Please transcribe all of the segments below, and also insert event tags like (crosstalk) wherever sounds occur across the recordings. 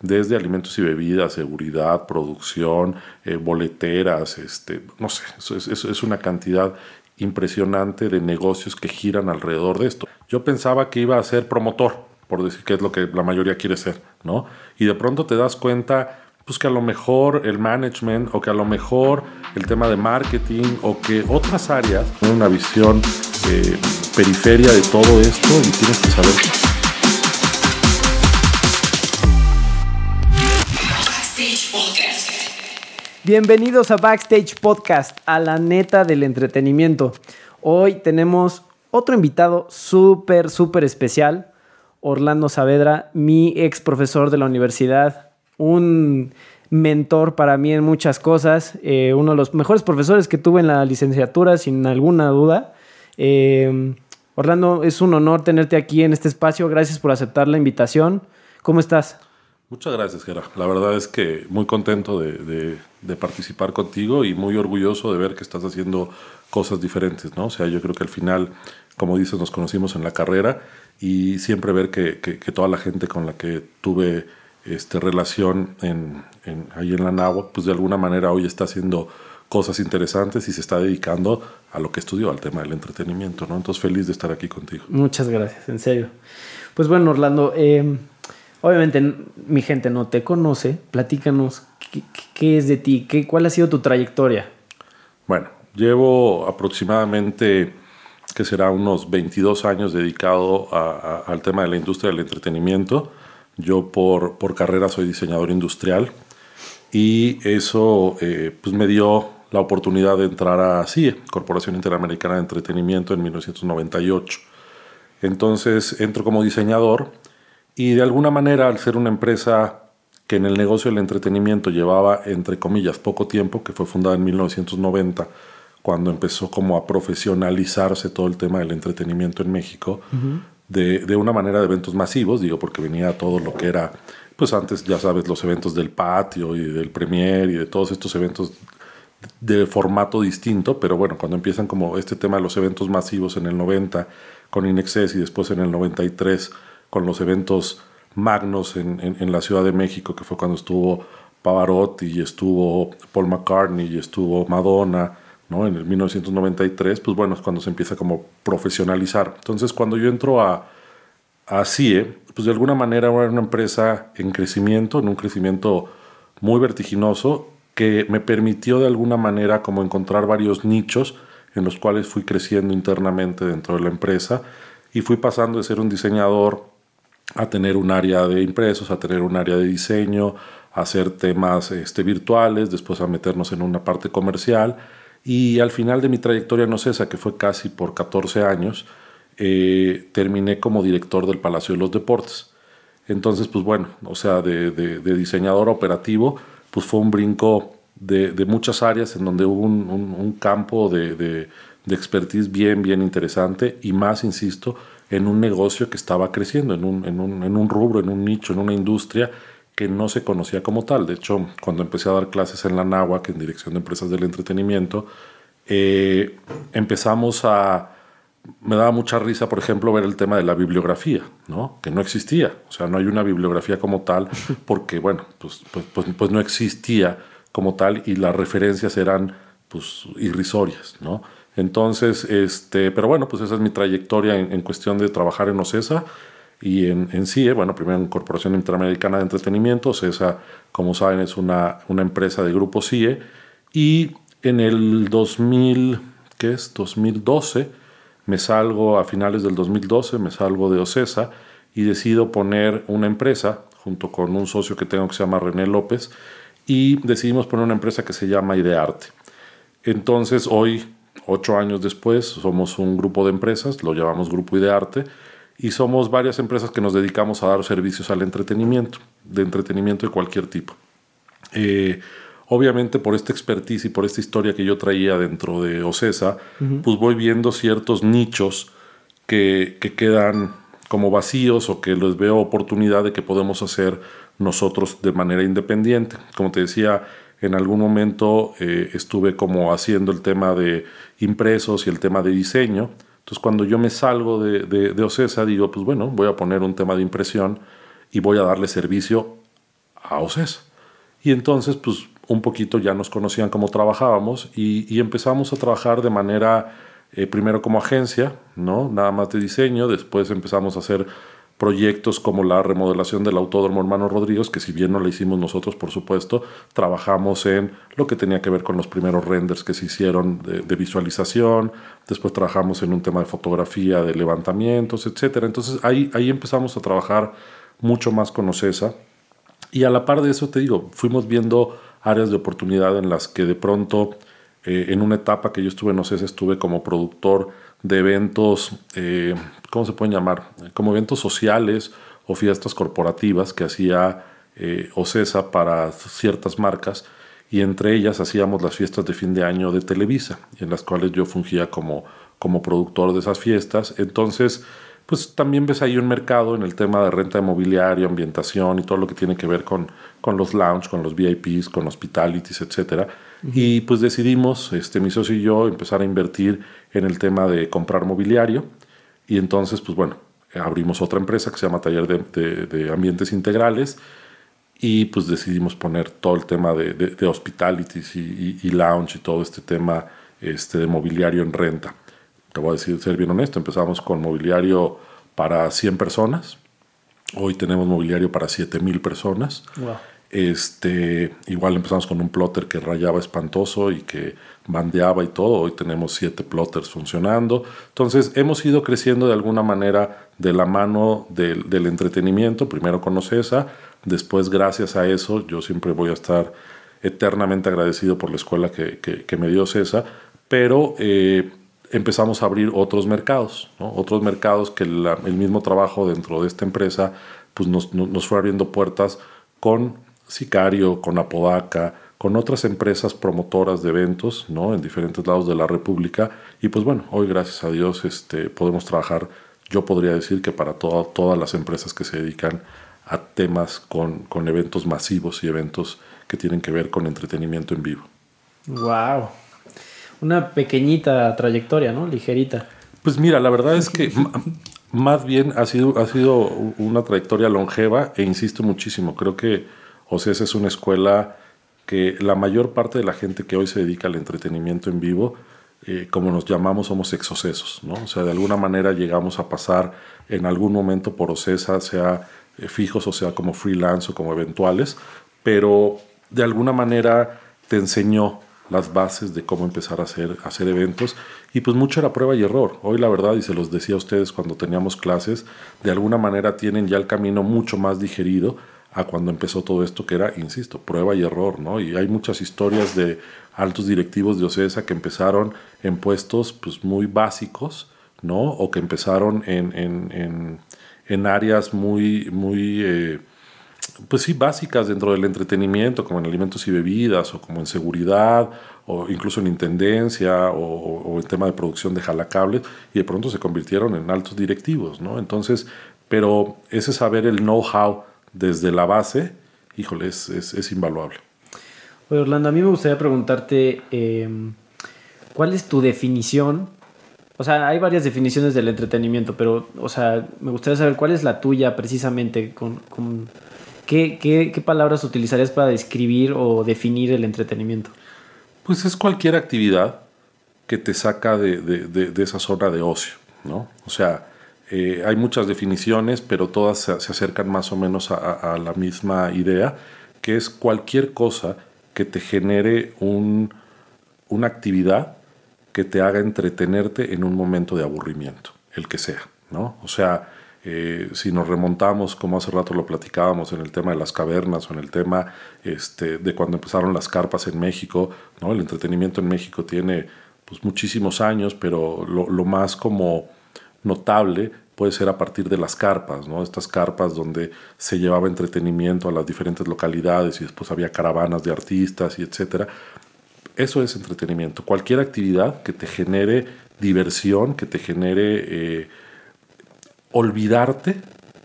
desde alimentos y bebidas, seguridad, producción, eh, boleteras, este, no sé, eso es, una cantidad impresionante de negocios que giran alrededor de esto. Yo pensaba que iba a ser promotor, por decir que es lo que la mayoría quiere ser, ¿no? Y de pronto te das cuenta pues que a lo mejor el management o que a lo mejor el tema de marketing o que otras áreas tienen una visión eh, periferia de todo esto y tienes que saber. Bienvenidos a Backstage Podcast, a la neta del entretenimiento. Hoy tenemos otro invitado súper, súper especial, Orlando Saavedra, mi ex profesor de la universidad, un mentor para mí en muchas cosas, eh, uno de los mejores profesores que tuve en la licenciatura, sin alguna duda. Eh, Orlando, es un honor tenerte aquí en este espacio. Gracias por aceptar la invitación. ¿Cómo estás? Muchas gracias, Gera. La verdad es que muy contento de, participar contigo y muy orgulloso de ver que estás haciendo cosas diferentes, ¿no? O sea, yo creo que al final, como dices, nos conocimos en la carrera y siempre ver que, que toda la gente con la que tuve este, relación en, ahí en la Nahua, pues de alguna manera hoy está haciendo cosas interesantes y se está dedicando a lo que estudió, al tema del entretenimiento, ¿no? Entonces feliz de estar aquí contigo. Muchas gracias, en serio. Pues bueno, Orlando, eh, obviamente mi gente no te conoce, platícanos qué, es de ti, qué, cuál ha sido tu trayectoria. Bueno, llevo aproximadamente, que será unos 22 años dedicado al tema de la industria del entretenimiento. Yo por, carrera soy diseñador industrial y eso eh, pues me dio la oportunidad de entrar a CIE, Corporación Interamericana de Entretenimiento, en 1998. Entonces entro como diseñador y de alguna manera al ser una empresa que en el negocio del entretenimiento llevaba, entre comillas, poco tiempo, que fue fundada en 1990, cuando empezó como a profesionalizarse todo el tema del entretenimiento en México, de, de, una manera de eventos masivos, digo, porque venía todo lo que era, pues antes ya sabes, los eventos del patio y del premier y de todos estos eventos de formato distinto, pero bueno, cuando empiezan como este tema de los eventos masivos en el 90 con Inexcess y después en el 93 con los eventos magnos en, en, la Ciudad de México, que fue cuando estuvo Pavarotti y estuvo Paul McCartney y estuvo Madonna, ¿no? En el 1993, pues bueno, es cuando se empieza como profesionalizar. Entonces, cuando yo entro a, a CIE, pues de alguna manera era una empresa en crecimiento, en un crecimiento muy vertiginoso, que me permitió de alguna manera como encontrar varios nichos en los cuales fui creciendo internamente dentro de la empresa y fui pasando de ser un diseñador a tener un área de impresos, a tener un área de diseño, a hacer temas este, virtuales, después a meternos en una parte comercial y al final de mi trayectoria no cesa, que fue casi por 14 años, eh, terminé como director del Palacio de los Deportes. Entonces, pues bueno, o sea, de, diseñador operativo, pues fue un brinco de, muchas áreas en donde hubo un, campo de, expertise bien, bien interesante y más, insisto, en un negocio que estaba creciendo, en un, en un, en un rubro, en un nicho, en una industria que no se conocía como tal. De hecho, cuando empecé a dar clases en la NAWAC, en Dirección de Empresas del Entretenimiento, eh, empezamos a... Me daba mucha risa, por ejemplo, ver el tema de la bibliografía, ¿no? que no existía. O sea, no hay una bibliografía como tal (laughs) porque, bueno, pues, pues, pues, pues no existía como tal y las referencias eran pues, irrisorias. ¿no? Entonces, este, pero bueno, pues esa es mi trayectoria en, en cuestión de trabajar en OCESA y en, en CIE, bueno, primero en Corporación Interamericana de Entretenimiento, CESA, como saben, es una, una empresa de grupo CIE, y en el 2000, ¿qué es? 2012, me salgo, a finales del 2012, me salgo de OCESA y decido poner una empresa, junto con un socio que tengo que se llama René López, y decidimos poner una empresa que se llama Idearte. Entonces, hoy, ocho años después, somos un grupo de empresas, lo llamamos Grupo Idearte, y somos varias empresas que nos dedicamos a dar servicios al entretenimiento, de entretenimiento de cualquier tipo. Eh, obviamente por esta expertise y por esta historia que yo traía dentro de OCESA, pues voy viendo ciertos nichos que, que, quedan como vacíos o que les veo oportunidad de que podemos hacer nosotros de manera independiente. Como te decía, en algún momento eh, estuve como haciendo el tema de impresos y el tema de diseño entonces, cuando yo me salgo de, de, OCESA, digo, pues bueno, voy a poner un tema de impresión y voy a darle servicio a OCESA. Y entonces, pues un poquito ya nos conocían cómo trabajábamos y, empezamos a trabajar de manera, eh, primero como agencia, ¿no? Nada más de diseño, después empezamos a hacer proyectos como la remodelación del Autódromo Hermano Rodríguez, que si bien no la hicimos nosotros, por supuesto, trabajamos en lo que tenía que ver con los primeros renders que se hicieron de, visualización, después trabajamos en un tema de fotografía, de levantamientos, etc. Entonces ahí, ahí empezamos a trabajar mucho más con OCESA y a la par de eso, te digo, fuimos viendo áreas de oportunidad en las que de pronto, eh, en una etapa que yo estuve en OCESA, estuve como productor de eventos, eh, ¿cómo se pueden llamar? Como eventos sociales o fiestas corporativas que hacía eh, OCESA para ciertas marcas y entre ellas hacíamos las fiestas de fin de año de Televisa, en las cuales yo fungía como, como productor de esas fiestas. Entonces, pues también ves ahí un mercado en el tema de renta de mobiliario, ambientación y todo lo que tiene que ver con, con los lounge, con los VIPs, con hospitalities, etc. Y pues decidimos, este, mi socio y yo, empezar a invertir en el tema de comprar mobiliario. Y entonces, pues bueno, abrimos otra empresa que se llama Taller de, de, Ambientes Integrales y pues decidimos poner todo el tema de, de hospitalities y, y, lounge y todo este tema este, de mobiliario en renta te voy a decir, ser bien honesto, empezamos con mobiliario para 100 personas, hoy tenemos mobiliario para 7000 personas. Este, igual empezamos con un plotter que rayaba espantoso y que bandeaba y todo. Hoy tenemos siete plotters funcionando. Entonces hemos ido creciendo de alguna manera de la mano del, entretenimiento. Primero con OCESA, después gracias a eso yo siempre voy a estar eternamente agradecido por la escuela que, me dio CESA. Pero eh, empezamos a abrir otros mercados, otros mercados que el mismo trabajo dentro de esta empresa pues nos, nos, fue abriendo puertas con Sicario, con Apodaca, con otras empresas promotoras de eventos ¿no? en diferentes lados de la República. Y pues bueno, hoy gracias a Dios este, podemos trabajar, yo podría decir que para todas las empresas que se dedican a temas con, con eventos masivos y eventos que tienen que ver con entretenimiento en vivo. ¡Wow! una pequeñita trayectoria, ¿no? Ligerita. Pues mira, la verdad es (laughs) que más bien ha sido, ha sido una trayectoria longeva e insisto muchísimo, creo que OCES es una escuela que la mayor parte de la gente que hoy se dedica al entretenimiento en vivo, eh, como nos llamamos, somos exocesos, ¿no? O sea, de alguna manera llegamos a pasar en algún momento por OCESA, sea eh, fijos o sea como freelance o como eventuales, pero de alguna manera te enseñó las bases de cómo empezar a hacer, hacer eventos. Y pues mucho era prueba y error. Hoy la verdad, y se los decía a ustedes cuando teníamos clases, de alguna manera tienen ya el camino mucho más digerido a cuando empezó todo esto, que era, insisto, prueba y error, ¿no? Y hay muchas historias de altos directivos de OCESA que empezaron en puestos pues, muy básicos, ¿no? O que empezaron en, en, en, áreas muy, muy eh, pues sí, básicas dentro del entretenimiento, como en alimentos y bebidas, o como en seguridad, o incluso en intendencia, o, en tema de producción de jalacables, y de pronto se convirtieron en altos directivos, ¿no? Entonces, pero ese saber el know-how desde la base, híjole, es, es, invaluable. Oye, Orlando, a mí me gustaría preguntarte, em, ¿cuál es tu definición? O sea, hay varias definiciones del entretenimiento, pero, o sea, me gustaría saber cuál es la tuya precisamente con, con ¿Qué, palabras utilizarías para describir o definir el entretenimiento? Pues es cualquier actividad que te saca de, esa zona de ocio, ¿no? O sea, eh, hay muchas definiciones, pero todas se, acercan más o menos a, la misma idea, que es cualquier cosa que te genere un, una actividad que te haga entretenerte en un momento de aburrimiento, el que sea, ¿no? O sea, eh, si nos remontamos, como hace rato lo platicábamos, en el tema de las cavernas o en el tema este, de cuando empezaron las carpas en México, ¿no? el entretenimiento en México tiene pues, muchísimos años, pero lo, lo, más como notable puede ser a partir de las carpas, ¿no? estas carpas donde se llevaba entretenimiento a las diferentes localidades y después había caravanas de artistas y etcétera. Eso es entretenimiento. Cualquier actividad que te genere diversión, que te genere... Eh, olvidarte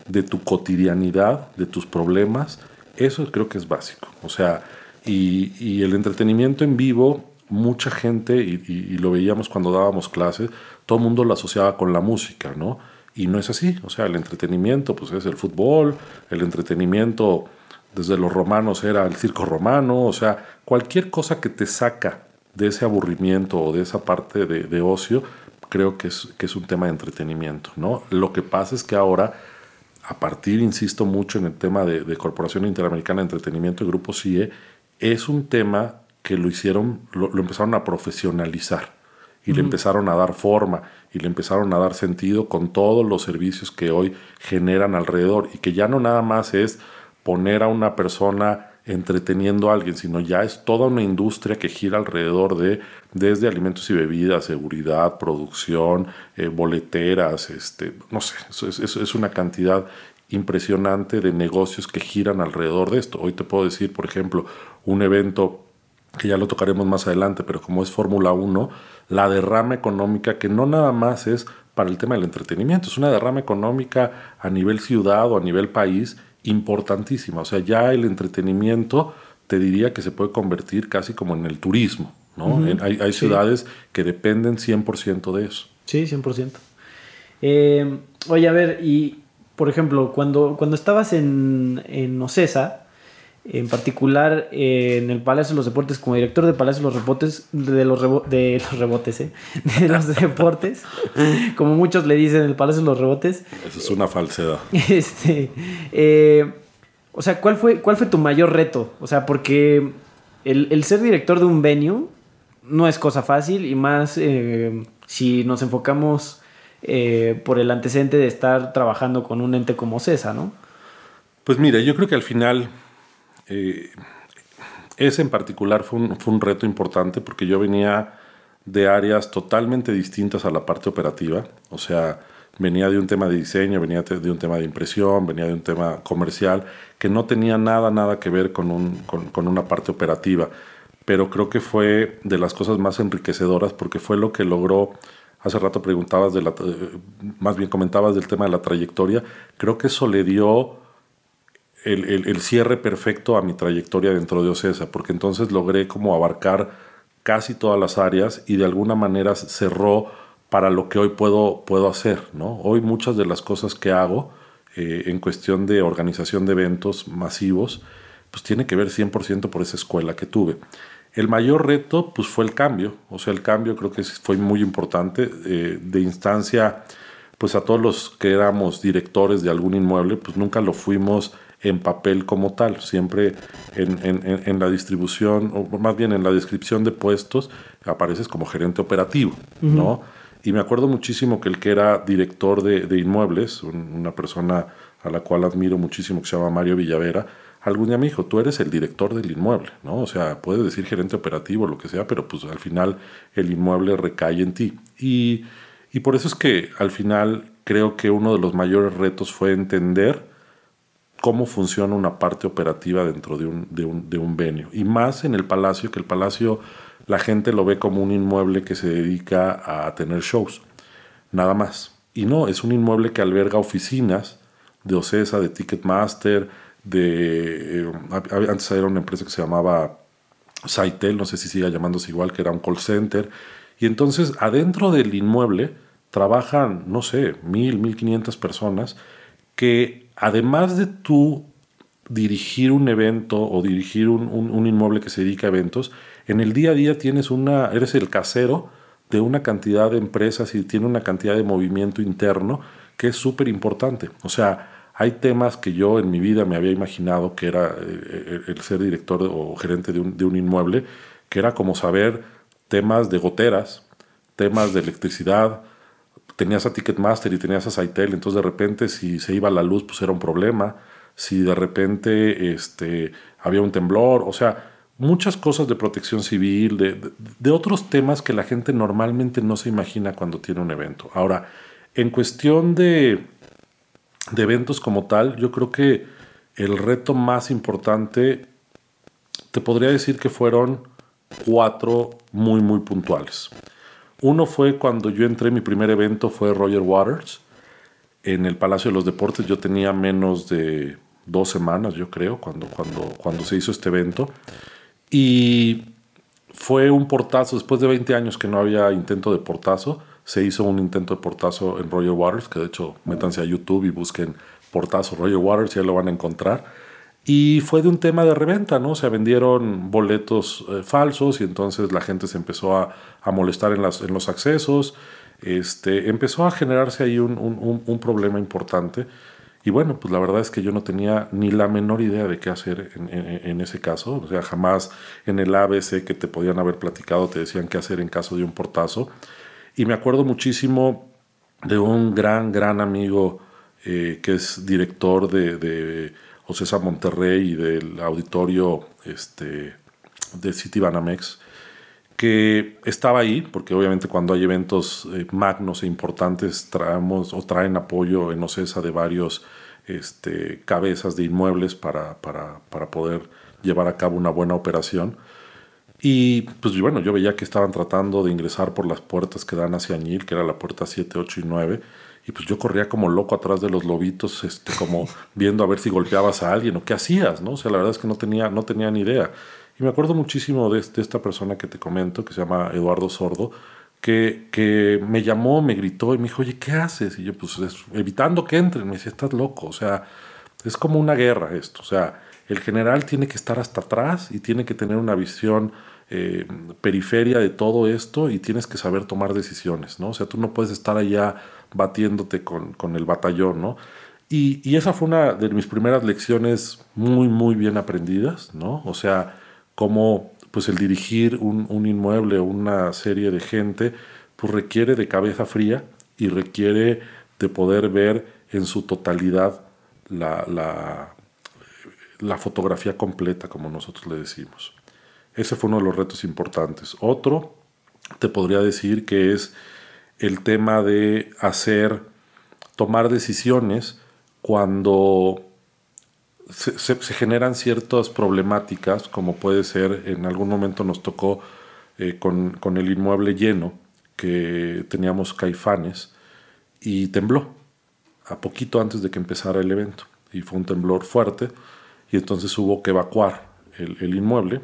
de tu cotidianidad, de tus problemas, eso creo que es básico. O sea, y, el entretenimiento en vivo, mucha gente, y, lo veíamos cuando dábamos clases, todo el mundo lo asociaba con la música, ¿no? Y no es así. O sea, el entretenimiento, pues es el fútbol, el entretenimiento desde los romanos era el circo romano, o sea, cualquier cosa que te saca de ese aburrimiento o de esa parte de, ocio, creo que es, que es un tema de entretenimiento, ¿no? Lo que pasa es que ahora, a partir, insisto mucho en el tema de, Corporación Interamericana de Entretenimiento y Grupo CIE, es un tema que lo hicieron, lo, empezaron a profesionalizar y le empezaron a dar forma y le empezaron a dar sentido con todos los servicios que hoy generan alrededor y que ya no nada más es poner a una persona entreteniendo a alguien, sino ya es toda una industria que gira alrededor de desde alimentos y bebidas, seguridad, producción, eh, boleteras, este, no sé, es, es, una cantidad impresionante de negocios que giran alrededor de esto. Hoy te puedo decir, por ejemplo, un evento que ya lo tocaremos más adelante, pero como es Fórmula 1, la derrama económica que no nada más es para el tema del entretenimiento, es una derrama económica a nivel ciudad o a nivel país importantísima. O sea, ya el entretenimiento te diría que se puede convertir casi como en el turismo. ¿no? hay, ciudades que dependen 100% de eso. Sí, 100%. Eh, oye, a ver, y por ejemplo, cuando, cuando estabas en, en Ocesa, en particular en el Palacio de los Deportes, como director del Palacio de los Rebotes, de los, de los rebotes, ¿eh? (laughs) de los deportes, (laughs) como muchos le dicen el Palacio de los Rebotes. Eso es una falsedad. (laughs) Este, eh, o sea, ¿cuál fue, ¿cuál fue tu mayor reto? O sea, porque el, ser director de un venue no es cosa fácil y más eh, si nos enfocamos por el antecedente de estar trabajando con un ente como CESA, ¿no? Pues mira, yo creo que al final eh, ese en particular fue un, reto importante porque yo venía de áreas totalmente distintas a la parte operativa, o sea, venía de un tema de diseño, venía de un tema de impresión, venía de un tema comercial, que no tenía nada, nada que ver con, un, con, una parte operativa, pero creo que fue de las cosas más enriquecedoras porque fue lo que logró, hace rato preguntabas, de la, eh, más bien comentabas del tema de la trayectoria, creo que eso le dio el, cierre perfecto a mi trayectoria dentro de OCESA, porque entonces logré como abarcar casi todas las áreas y de alguna manera cerró para lo que hoy puedo, puedo hacer. ¿no? Hoy muchas de las cosas que hago eh, en cuestión de organización de eventos masivos, pues tiene que ver 100% por esa escuela que tuve. El mayor reto pues fue el cambio, o sea, el cambio creo que fue muy importante eh, de instancia, pues a todos los que éramos directores de algún inmueble, pues nunca lo fuimos en papel como tal, siempre en, la distribución, o más bien en la descripción de puestos, apareces como gerente operativo, ¿no? Y me acuerdo muchísimo que el que era director de, inmuebles, una persona a la cual admiro muchísimo, que se llama Mario Villavera, algún día me dijo, tú eres el director del inmueble, ¿no? O sea, puedes decir gerente operativo, lo que sea, pero pues al final el inmueble recae en ti. Y, y por eso es que al final creo que uno de los mayores retos fue entender cómo funciona una parte operativa dentro de un, de un, de un venio. Y más en el palacio, que el palacio la gente lo ve como un inmueble que se dedica a tener shows, nada más. Y no, es un inmueble que alberga oficinas de OCESA, de Ticketmaster, de... Eh, antes era una empresa que se llamaba Saitel, no sé si siga llamándose igual, que era un call center. Y entonces adentro del inmueble trabajan, no sé, mil, mil quinientas personas que además de tú dirigir un evento o dirigir un, inmueble que se dedica a eventos, en el día a día tienes una, eres el casero de una cantidad de empresas y tiene una cantidad de movimiento interno que es súper importante. O sea, hay temas que yo en mi vida me había imaginado que era eh, el, ser director o gerente de un, de un inmueble, que era como saber temas de goteras, temas de electricidad, tenías a Ticketmaster y tenías a Saitel, entonces de repente si se iba la luz, pues era un problema. Si de repente este, había un temblor, o sea, muchas cosas de protección civil, de, de, otros temas que la gente normalmente no se imagina cuando tiene un evento. Ahora, en cuestión de, de eventos como tal, yo creo que el reto más importante, te podría decir que fueron cuatro muy, muy puntuales. Uno fue cuando yo entré, mi primer evento fue Roger Waters en el Palacio de los Deportes. Yo tenía menos de dos semanas, yo creo, cuando, cuando, cuando se hizo este evento. Y fue un portazo, después de 20 años que no había intento de portazo, se hizo un intento de portazo en Roger Waters, que de hecho métanse a YouTube y busquen portazo Roger Waters, ya lo van a encontrar. Y fue de un tema de reventa, ¿no? Se vendieron boletos eh, falsos y entonces la gente se empezó a, a molestar en, las, en, los accesos. Este, empezó a generarse ahí un, un, un, problema importante. Y bueno, pues la verdad es que yo no tenía ni la menor idea de qué hacer en, ese caso. O sea, jamás en el ABC que te podían haber platicado te decían qué hacer en caso de un portazo. Y me acuerdo muchísimo de un gran, gran amigo eh, que es director de Ocesa Monterrey y del auditorio este, de City Banamex, que estaba ahí, porque obviamente cuando hay eventos eh, magnos e importantes traemos o traen apoyo en Ocesa de varios este, cabezas de inmuebles para, para, para poder llevar a cabo una buena operación. Y pues bueno, yo veía que estaban tratando de ingresar por las puertas que dan hacia Añil, que era la puerta 7, 8 y 9. Y pues yo corría como loco atrás de los lobitos, este, como (laughs) viendo a ver si golpeabas a alguien o qué hacías, ¿no? O sea, la verdad es que no tenía, no tenía ni idea. Y me acuerdo muchísimo de, de esta persona que te comento, que se llama Eduardo Sordo, que, que, me llamó, me gritó y me dijo, oye, ¿qué haces? Y yo, pues, evitando que entren. Me dice, estás loco. O sea, es como una guerra esto. O sea, el general tiene que estar hasta atrás y tiene que tener una visión eh, periferia de todo esto y tienes que saber tomar decisiones, ¿no? O sea, tú no puedes estar allá batiéndote con, con el batallón, ¿no? Y, y, esa fue una de mis primeras lecciones muy, muy bien aprendidas, ¿no? O sea, cómo pues el dirigir un, un inmueble o una serie de gente, pues requiere de cabeza fría y requiere de poder ver en su totalidad la, la, la fotografía completa, como nosotros le decimos. Ese fue uno de los retos importantes. Otro, te podría decir que es el tema de hacer, tomar decisiones cuando se, generan ciertas problemáticas, como puede ser, en algún momento nos tocó eh, con, con, el inmueble lleno, que teníamos caifanes, y tembló, a poquito antes de que empezara el evento, y fue un temblor fuerte, y entonces hubo que evacuar el, el inmueble,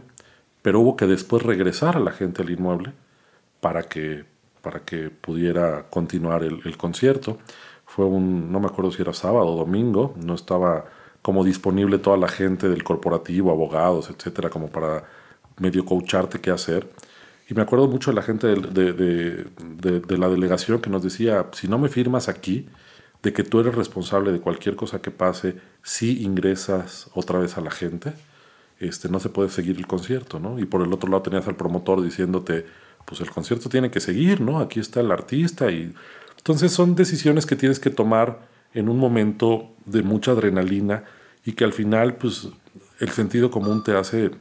pero hubo que después regresar a la gente al inmueble para que, para que pudiera continuar el, concierto. Fue un, no me acuerdo si era sábado o domingo, no estaba como disponible toda la gente del corporativo, abogados, etcétera, como para medio coacharte qué hacer. Y me acuerdo mucho de la gente de, de, de, de, la delegación que nos decía, si no me firmas aquí, de que tú eres responsable de cualquier cosa que pase, si ingresas otra vez a la gente, este, no se puede seguir el concierto, ¿no? Y por el otro lado tenías al promotor diciéndote, pues el concierto tiene que seguir, ¿no? Aquí está el artista y... Entonces son decisiones que tienes que tomar en un momento de mucha adrenalina y que al final, pues el sentido común te hace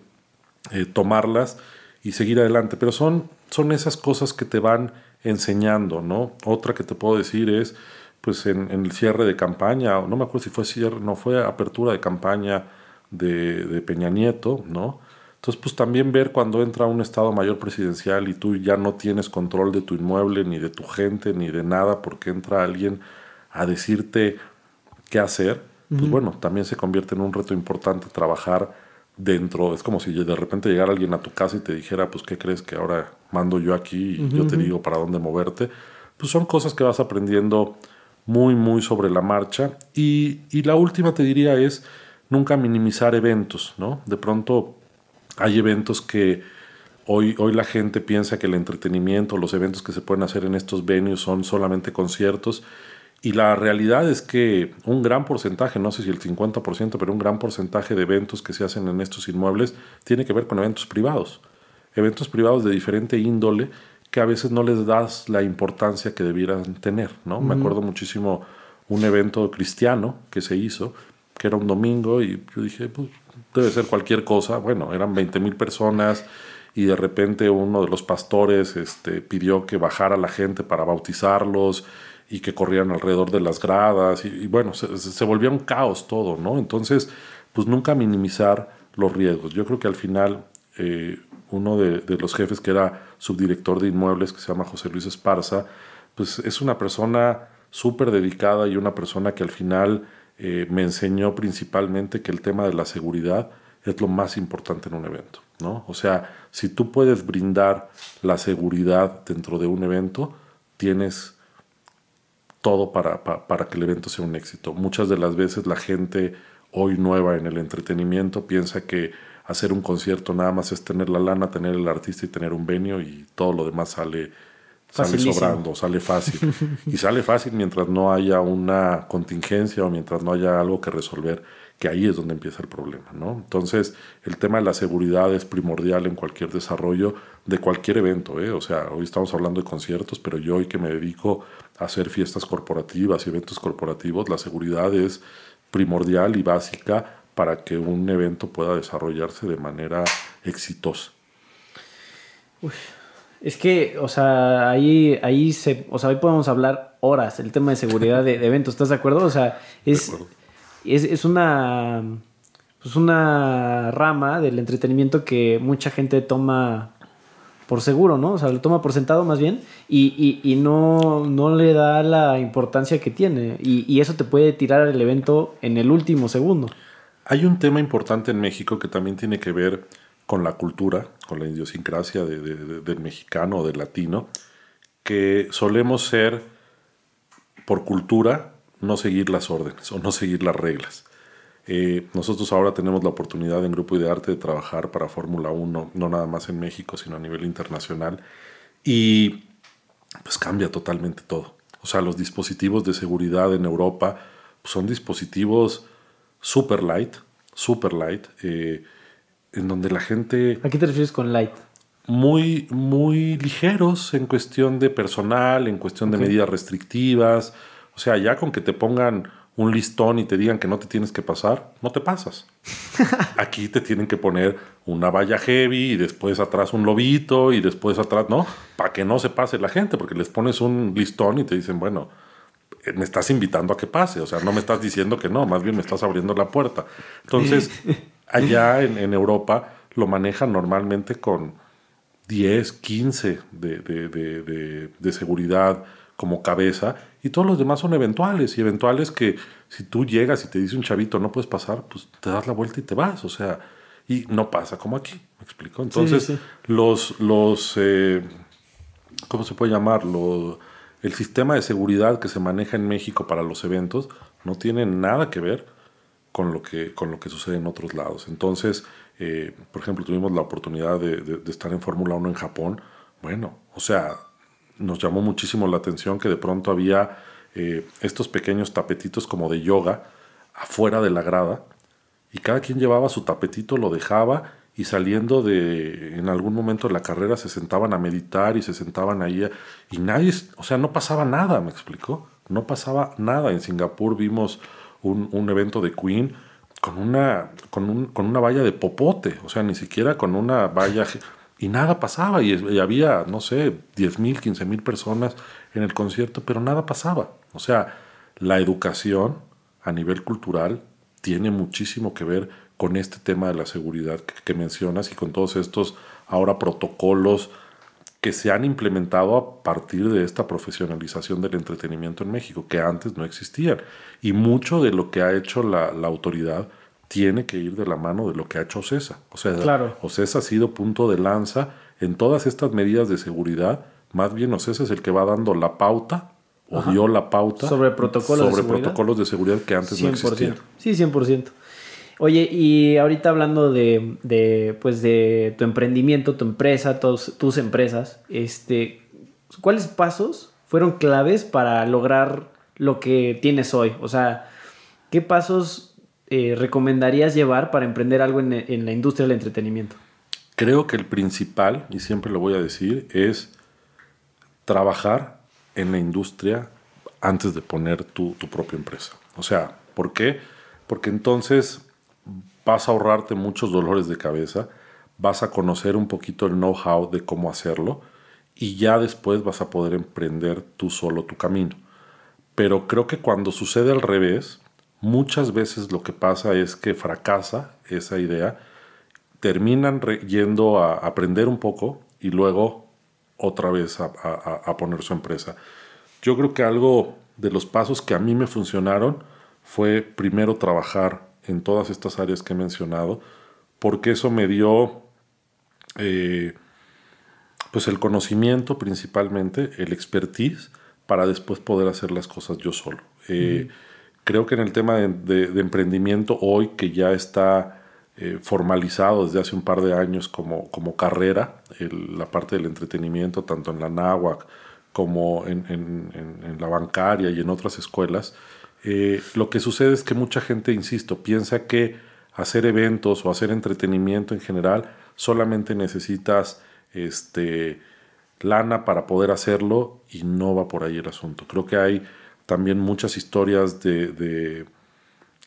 eh, tomarlas y seguir adelante. Pero son, son esas cosas que te van enseñando, ¿no? Otra que te puedo decir es, pues en, el cierre de campaña, no me acuerdo si fue cierre, no fue apertura de campaña, de, de, Peña Nieto, ¿no? Entonces, pues también ver cuando entra un Estado Mayor presidencial y tú ya no tienes control de tu inmueble, ni de tu gente, ni de nada, porque entra alguien a decirte qué hacer, pues uh -huh. bueno, también se convierte en un reto importante trabajar dentro. Es como si de repente llegara alguien a tu casa y te dijera, pues, ¿qué crees que ahora mando yo aquí y uh -huh. yo te digo para dónde moverte? Pues son cosas que vas aprendiendo muy, muy sobre la marcha. Y, y la última te diría es nunca minimizar eventos, ¿no? De pronto hay eventos que hoy, hoy la gente piensa que el entretenimiento, los eventos que se pueden hacer en estos venues son solamente conciertos y la realidad es que un gran porcentaje, no sé si el 50%, pero un gran porcentaje de eventos que se hacen en estos inmuebles tiene que ver con eventos privados. Eventos privados de diferente índole que a veces no les das la importancia que debieran tener, ¿no? Mm. Me acuerdo muchísimo un evento cristiano que se hizo que era un domingo y yo dije, pues debe ser cualquier cosa. Bueno, eran 20 mil personas y de repente uno de los pastores este, pidió que bajara la gente para bautizarlos y que corrieran alrededor de las gradas y, bueno, se, se, volvía un caos todo, ¿no? Entonces, pues nunca minimizar los riesgos. Yo creo que al final eh, uno de, de, los jefes que era subdirector de inmuebles, que se llama José Luis Esparza, pues es una persona súper dedicada y una persona que al final eh, me enseñó principalmente que el tema de la seguridad es lo más importante en un evento. ¿no? O sea, si tú puedes brindar la seguridad dentro de un evento, tienes todo para, para, para, que el evento sea un éxito. Muchas de las veces la gente hoy nueva en el entretenimiento piensa que hacer un concierto nada más es tener la lana, tener el artista y tener un venio y todo lo demás sale, sale sobrando, sale fácil. y sale fácil mientras no haya una contingencia o mientras no haya algo que resolver, que ahí es donde empieza el problema. ¿no? Entonces, el tema de la seguridad es primordial en cualquier desarrollo de cualquier evento. ¿eh? O sea, hoy estamos hablando de conciertos, pero yo hoy que me dedico a hacer fiestas corporativas y eventos corporativos, la seguridad es primordial y básica para que un evento pueda desarrollarse de manera exitosa. Es que, o sea, ahí, ahí, se, o sea, ahí podemos hablar horas el tema de seguridad de, eventos, ¿estás de acuerdo? O sea, es, es, es, una, pues una rama del entretenimiento que mucha gente toma por seguro, ¿no? O sea, lo toma por sentado más bien y, y, no, no, le da la importancia que tiene. Y, y, eso te puede tirar el evento en el último segundo. Hay un tema importante en México que también tiene que ver con la cultura, con la idiosincrasia de, del mexicano o del latino, que solemos ser, por cultura, no seguir las órdenes o no seguir las reglas. Eh, nosotros ahora tenemos la oportunidad en Grupo Idearte de trabajar para Fórmula 1, no nada más en México, sino a nivel internacional. Y pues cambia totalmente todo. O sea, los dispositivos de seguridad en Europa pues, son dispositivos super light, super light, eh, en donde la gente... ¿A qué te refieres con light? Muy, muy ligeros en cuestión de personal, en cuestión de medidas restrictivas. O sea, ya con que te pongan un listón y te digan que no te tienes que pasar, no te pasas. (laughs) Aquí te tienen que poner una valla heavy y después atrás un lobito y después atrás, ¿no? Para que no se pase la gente, porque les pones un listón y te dicen, bueno, eh, me estás invitando a que pase, o sea, no me estás diciendo que no, más bien me estás abriendo la puerta. Entonces, (laughs) allá en, Europa lo manejan normalmente con 10, 15 de, de, de seguridad como cabeza y todos los demás son eventuales y eventuales que si tú llegas y te dice un chavito no puedes pasar, pues te das la vuelta y te vas, o sea, y no pasa como aquí, ¿me explico? Entonces, los, los eh, ¿cómo se puede llamar? el sistema de seguridad que se maneja en México para los eventos no tiene nada que ver con lo que, con lo que sucede en otros lados. Entonces, eh, por ejemplo, tuvimos la oportunidad de, estar en Fórmula 1 en Japón. Bueno, o sea, nos llamó muchísimo la atención que de pronto había eh, estos pequeños tapetitos como de yoga afuera de la grada y cada quien llevaba su tapetito, lo dejaba y saliendo de en algún momento de la carrera se sentaban a meditar y se sentaban ahí y nadie, o sea, no pasaba nada, me explicó, no pasaba nada. En Singapur vimos un, evento de Queen con una, con, un, con una valla de popote, o sea, ni siquiera con una valla y nada pasaba y, había, no sé, 10 mil, 15 mil personas en el concierto, pero nada pasaba. O sea, la educación a nivel cultural tiene muchísimo que ver con este tema de la seguridad que, mencionas y con todos estos ahora protocolos que se han implementado a partir de esta profesionalización del entretenimiento en México, que antes no existían. Y mucho de lo que ha hecho la, la autoridad tiene que ir de la mano de lo que ha hecho OCESA. O sea, claro. OCESA ha sido punto de lanza en todas estas medidas de seguridad. Más bien OCESA es el que va dando la pauta o dio la pauta sobre protocolos, sobre de, protocolos de seguridad que antes no existían. Sí, 100%. Oye, y ahorita hablando de, de, pues de tu emprendimiento, tu empresa, tus, tus empresas, este, ¿cuáles pasos fueron claves para lograr lo que tienes hoy? O sea, ¿qué pasos eh, recomendarías llevar para emprender algo en, la industria del entretenimiento? Creo que el principal, y siempre lo voy a decir, es trabajar en la industria antes de poner tu, tu propia empresa. O sea, ¿por qué? Porque entonces vas a ahorrarte muchos dolores de cabeza, vas a conocer un poquito el know-how de cómo hacerlo y ya después vas a poder emprender tú solo tu camino. Pero creo que cuando sucede al revés, muchas veces lo que pasa es que fracasa esa idea, terminan yendo a aprender un poco y luego otra vez a, poner su empresa. Yo creo que algo de los pasos que a mí me funcionaron fue primero trabajar en todas estas áreas que he mencionado, porque eso me dio eh, pues el conocimiento principalmente, el expertise, para después poder hacer las cosas yo solo. Eh, Creo que en el tema de, emprendimiento hoy, que ya está eh, formalizado desde hace un par de años como, como carrera, la parte del entretenimiento, tanto en la náhuac como en, en, la bancaria y en otras escuelas, eh, lo que sucede es que mucha gente, insisto, piensa que hacer eventos o hacer entretenimiento en general solamente necesitas este, lana para poder hacerlo y no va por ahí el asunto. Creo que hay también muchas historias de,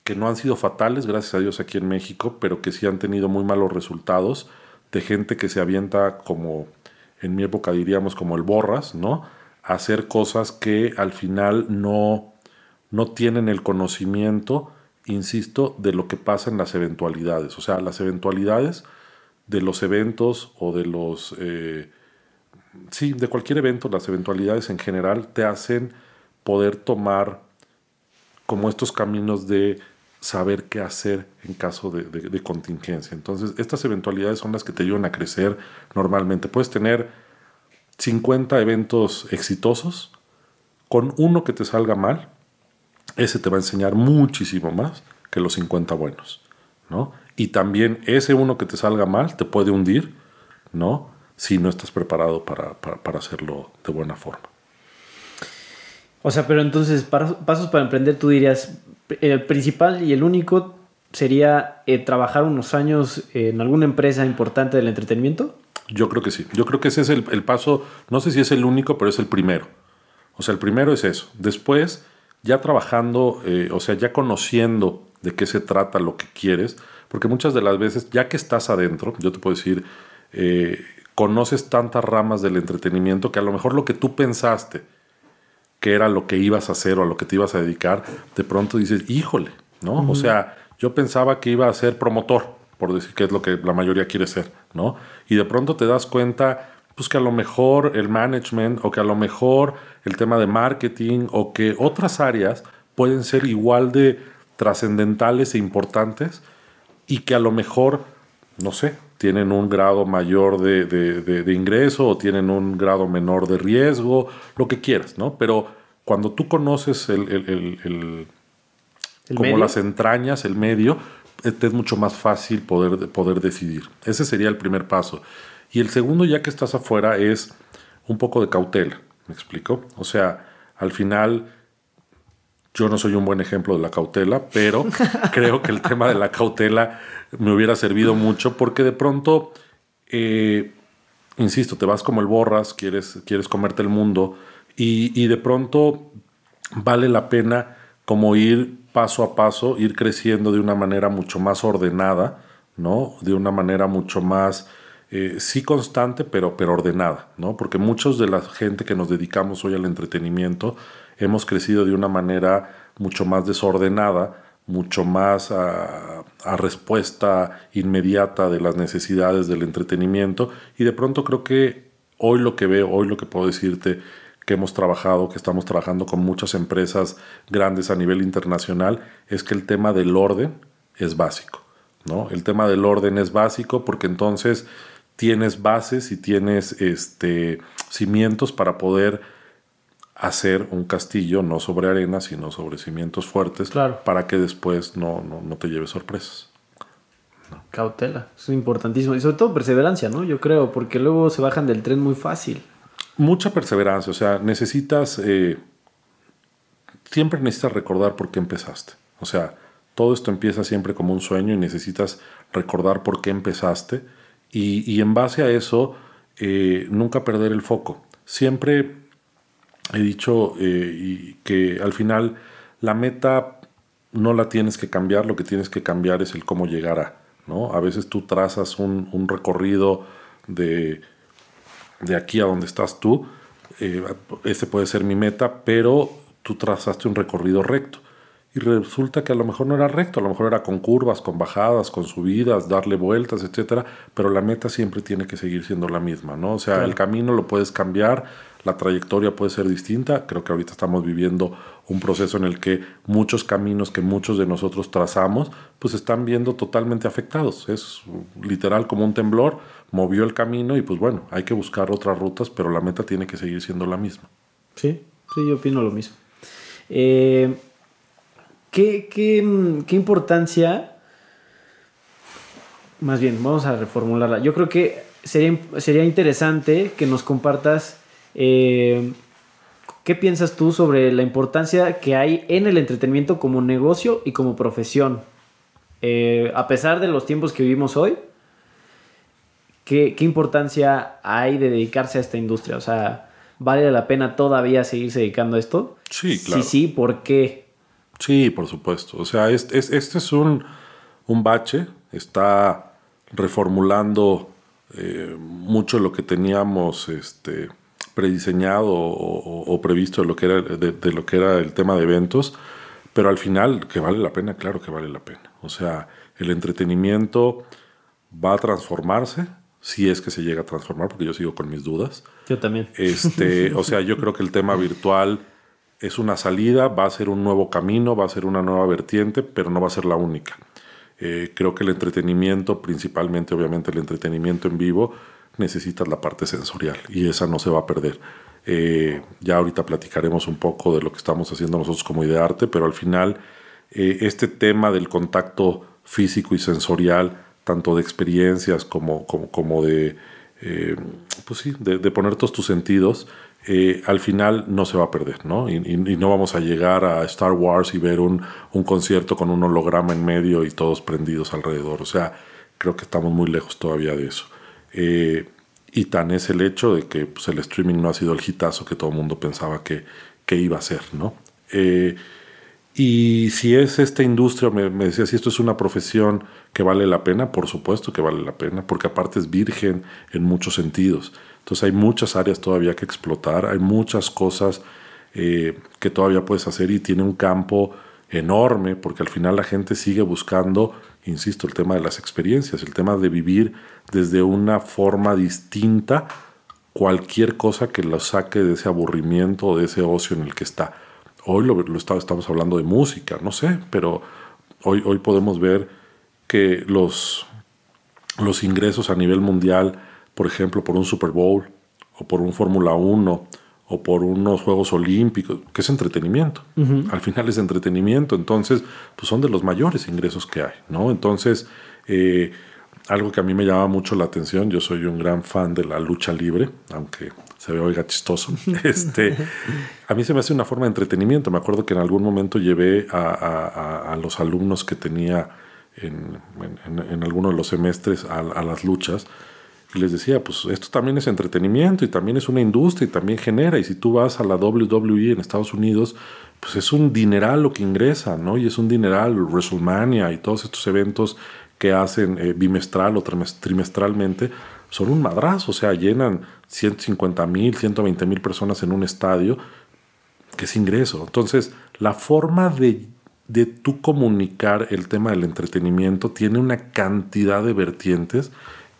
que no han sido fatales, gracias a Dios, aquí en México, pero que sí han tenido muy malos resultados, de gente que se avienta como, en mi época diríamos, como el borras, ¿no? A hacer cosas que al final no, no tienen el conocimiento, insisto, de lo que pasa en las eventualidades. O sea, las eventualidades de los eventos o de los... Eh, sí, de cualquier evento, las eventualidades en general te hacen poder tomar como estos caminos de saber qué hacer en caso de, contingencia. Entonces, estas eventualidades son las que te ayudan a crecer normalmente. Puedes tener 50 eventos exitosos, con uno que te salga mal, ese te va a enseñar muchísimo más que los 50 buenos, ¿no? Y también ese uno que te salga mal te puede hundir, ¿no? Si no estás preparado para, hacerlo de buena forma. O sea, pero entonces, pasos para emprender, tú dirías, el principal y el único sería eh, trabajar unos años en alguna empresa importante del entretenimiento. Yo creo que sí. Yo creo que ese es el, el, paso, no sé si es el único, pero es el primero. O sea, el primero es eso. Después, ya trabajando, eh, o sea, ya conociendo de qué se trata lo que quieres, porque muchas de las veces, ya que estás adentro, yo te puedo decir, eh, conoces tantas ramas del entretenimiento que a lo mejor lo que tú pensaste que era lo que ibas a hacer o a lo que te ibas a dedicar, de pronto dices, híjole, ¿no? O sea, yo pensaba que iba a ser promotor, por decir que es lo que la mayoría quiere ser, ¿no? Y de pronto te das cuenta, pues que a lo mejor el management o que a lo mejor el tema de marketing o que otras áreas pueden ser igual de trascendentales e importantes y que a lo mejor, no sé, tienen un grado mayor de, ingreso o tienen un grado menor de riesgo, lo que quieras, ¿no? Pero cuando tú conoces el, como las entrañas, el medio, te es mucho más fácil poder, poder decidir. Ese sería el primer paso. Y el segundo, ya que estás afuera, es un poco de cautela. ¿Me explico? O sea, al final, yo no soy un buen ejemplo de la cautela, pero (laughs) creo que el tema de la cautela me hubiera servido mucho porque de pronto, eh, insisto, te vas como el borras, quieres, quieres comerte el mundo y, y de pronto vale la pena como ir paso a paso, ir creciendo de una manera mucho más ordenada, ¿no? De una manera mucho más eh, sí constante, pero, pero ordenada, ¿no? Porque muchos de la gente que nos dedicamos hoy al entretenimiento hemos crecido de una manera mucho más desordenada, mucho más a, respuesta inmediata de las necesidades del entretenimiento y de pronto creo que hoy lo que veo, hoy lo que puedo decirte que hemos trabajado, que estamos trabajando con muchas empresas grandes a nivel internacional, es que el tema del orden es básico. ¿no? El tema del orden es básico porque entonces tienes bases y tienes este, cimientos para poder hacer un castillo no sobre arena, sino sobre cimientos fuertes, para que después no, no, te lleves sorpresas. Cautela, es importantísimo. Y sobre todo perseverancia, ¿no? Yo creo, porque luego se bajan del tren muy fácil. Mucha perseverancia, o sea, necesitas, eh, siempre necesitas recordar por qué empezaste. O sea, todo esto empieza siempre como un sueño y necesitas recordar por qué empezaste y, en base a eso, eh, nunca perder el foco. Siempre he dicho eh, que al final la meta no la tienes que cambiar, lo que tienes que cambiar es el cómo llegar a. ¿no? A veces tú trazas un, recorrido de, de, aquí a donde estás tú, eh, ese puede ser mi meta, pero tú trazaste un recorrido recto y resulta que a lo mejor no era recto, a lo mejor era con curvas, con bajadas, con subidas, darle vueltas, etcétera, pero la meta siempre tiene que seguir siendo la misma, ¿no? O sea, el camino lo puedes cambiar, la trayectoria puede ser distinta. Creo que ahorita estamos viviendo un proceso en el que muchos caminos que muchos de nosotros trazamos, pues están viendo totalmente afectados. Es literal como un temblor, movió el camino y pues bueno, hay que buscar otras rutas, pero la meta tiene que seguir siendo la misma. Sí, sí, yo opino lo mismo. Eh, ¿qué, qué, mm, qué importancia? Más bien, vamos a reformularla. Yo creo que sería, sería interesante que nos compartas eh, qué piensas tú sobre la importancia que hay en el entretenimiento como negocio y como profesión. Eh, a pesar de los tiempos que vivimos hoy, ¿qué, ¿qué, importancia hay de dedicarse a esta industria? O sea, ¿vale la pena todavía seguirse dedicando a esto? Sí, claro. Sí, sí, ¿por qué? Sí, por supuesto. O sea, este, este es un, un bache, está reformulando eh, mucho lo que teníamos este, prediseñado o, o, previsto de lo, que era, de, de, lo que era el tema de eventos, pero al final, que vale la pena, claro que vale la pena. O sea, el entretenimiento va a transformarse, si es que se llega a transformar, porque yo sigo con mis dudas. Yo también. Este, (laughs) o sea, yo creo que el tema virtual es una salida, va a ser un nuevo camino, va a ser una nueva vertiente, pero no va a ser la única. Eh, creo que el entretenimiento, principalmente obviamente el entretenimiento en vivo, necesitas la parte sensorial y esa no se va a perder. Eh, ya ahorita platicaremos un poco de lo que estamos haciendo nosotros como Idearte, pero al final eh, este tema del contacto físico y sensorial, tanto de experiencias como, como, como de, pues sí, de, poner todos tus sentidos, al final no se va a perder, ¿no? Y, no vamos a llegar a Star Wars y ver un, un, concierto con un holograma en medio y todos prendidos alrededor. O sea, creo que estamos muy lejos todavía de eso. Eh, y tan es el hecho de que pues, el streaming no ha sido el hitazo que todo el mundo pensaba que, que iba a ser, ¿no? Eh, y si es esta industria, me, me, decía, si esto es una profesión que vale la pena, por supuesto que vale la pena, porque aparte es virgen en muchos sentidos. Entonces hay muchas áreas todavía que explotar, hay muchas cosas eh, que todavía puedes hacer y tiene un campo enorme, porque al final la gente sigue buscando, insisto, el tema de las experiencias, el tema de vivir desde una forma distinta cualquier cosa que lo saque de ese aburrimiento o de ese ocio en el que está. Hoy lo, lo estamos hablando de música, no sé, pero hoy, hoy podemos ver que los, los ingresos a nivel mundial, por ejemplo, por un Super Bowl o por un Fórmula 1 o por unos Juegos Olímpicos, que es entretenimiento. Uh -huh. Al final es entretenimiento, entonces pues son de los mayores ingresos que hay, ¿no? Entonces, eh, algo que a mí me llama mucho la atención, yo soy un gran fan de la lucha libre, aunque se ve oiga chistoso, (laughs) este, a mí se me hace una forma de entretenimiento. Me acuerdo que en algún momento llevé a, a, a los alumnos que tenía en, en, en, alguno de los semestres a, a las luchas, les decía, pues esto también es entretenimiento y también es una industria y también genera. Y si tú vas a la WWE en Estados Unidos, pues es un dineral lo que ingresa, ¿no? Y es un dineral, WrestleMania y todos estos eventos que hacen eh, bimestral o trimestralmente, son un madrazo, o sea, llenan 150 mil, 120 mil personas en un estadio, que es ingreso. Entonces, la forma de, de tú comunicar el tema del entretenimiento tiene una cantidad de vertientes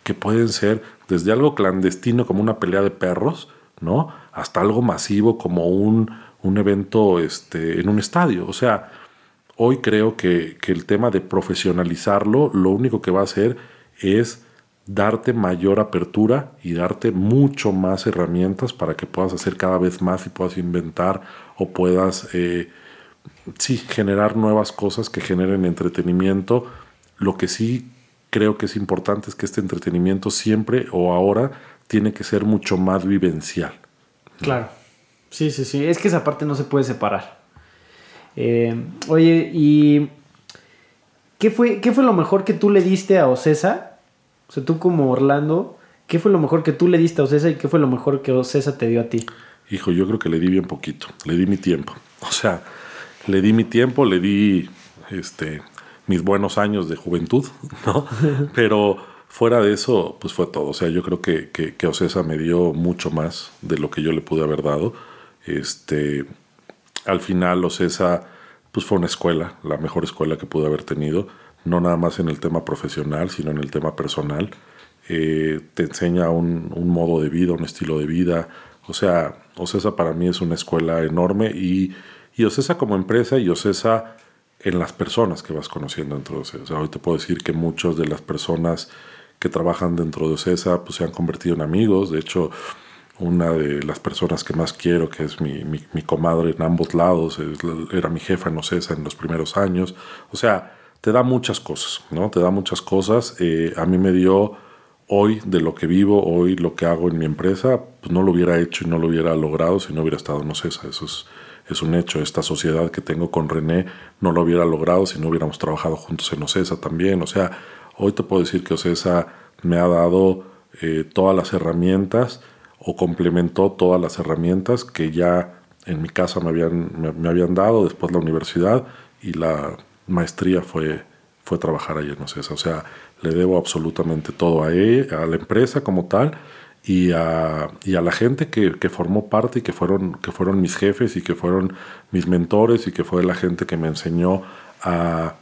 que pueden ser desde algo clandestino como una pelea de perros, ¿no? Hasta algo masivo como un, un evento este, en un estadio. O sea, hoy creo que, que, el tema de profesionalizarlo, lo único que va a hacer es darte mayor apertura y darte mucho más herramientas para que puedas hacer cada vez más y puedas inventar o puedas, eh, sí, generar nuevas cosas que generen entretenimiento. Lo que sí creo que es importante es que este entretenimiento siempre o ahora tiene que ser mucho más vivencial. Claro. Sí, sí, sí. Es que esa parte no se puede separar. Eh, oye, ¿y qué fue, qué fue lo mejor que tú le diste a Ocesa? O sea, tú como Orlando, ¿qué fue lo mejor que tú le diste a Ocesa y qué fue lo mejor que Ocesa te dio a ti? Hijo, yo creo que le di bien poquito. Le di mi tiempo. O sea, le di mi tiempo, le di este, mis buenos años de juventud, (laughs) ¿no? Pero fuera de eso, pues fue todo. O sea, yo creo que, que, que Ocesa me dio mucho más de lo que yo le pude haber dado. Este, al final, Ocesa, pues fue una escuela, la mejor escuela que pude haber tenido, no nada más en el tema profesional, sino en el tema personal. Eh, te enseña un, un, modo de vida, un estilo de vida. O sea, Ocesa para mí es una escuela enorme y, y Ocesa como empresa y Ocesa en las personas que vas conociendo dentro de OCESA. Hoy te puedo decir que muchas de las personas que trabajan dentro de OCESA pues, se han convertido en amigos. De hecho, una de las personas que más quiero, que es mi, mi, comadre en ambos lados, era mi jefa en Ocesa en los primeros años. O sea, te da muchas cosas, ¿no? Te da muchas cosas. Eh, a mí me dio hoy de lo que vivo, hoy lo que hago en mi empresa, pues no lo hubiera hecho y no lo hubiera logrado si no hubiera estado en Ocesa. Eso es, es un hecho. Esta sociedad que tengo con René no lo hubiera logrado si no hubiéramos trabajado juntos en Ocesa también. O sea, hoy te puedo decir que Ocesa me ha dado eh, todas las herramientas o complementó todas las herramientas que ya en mi casa me habían, me, habían dado, después la universidad y la maestría fue, fue trabajar ahí en Ocesa. O sea, le debo absolutamente todo a ella, a la empresa como tal y a, y a la gente que, que, formó parte y que fueron, que fueron mis jefes y que fueron mis mentores y que fue la gente que me enseñó a,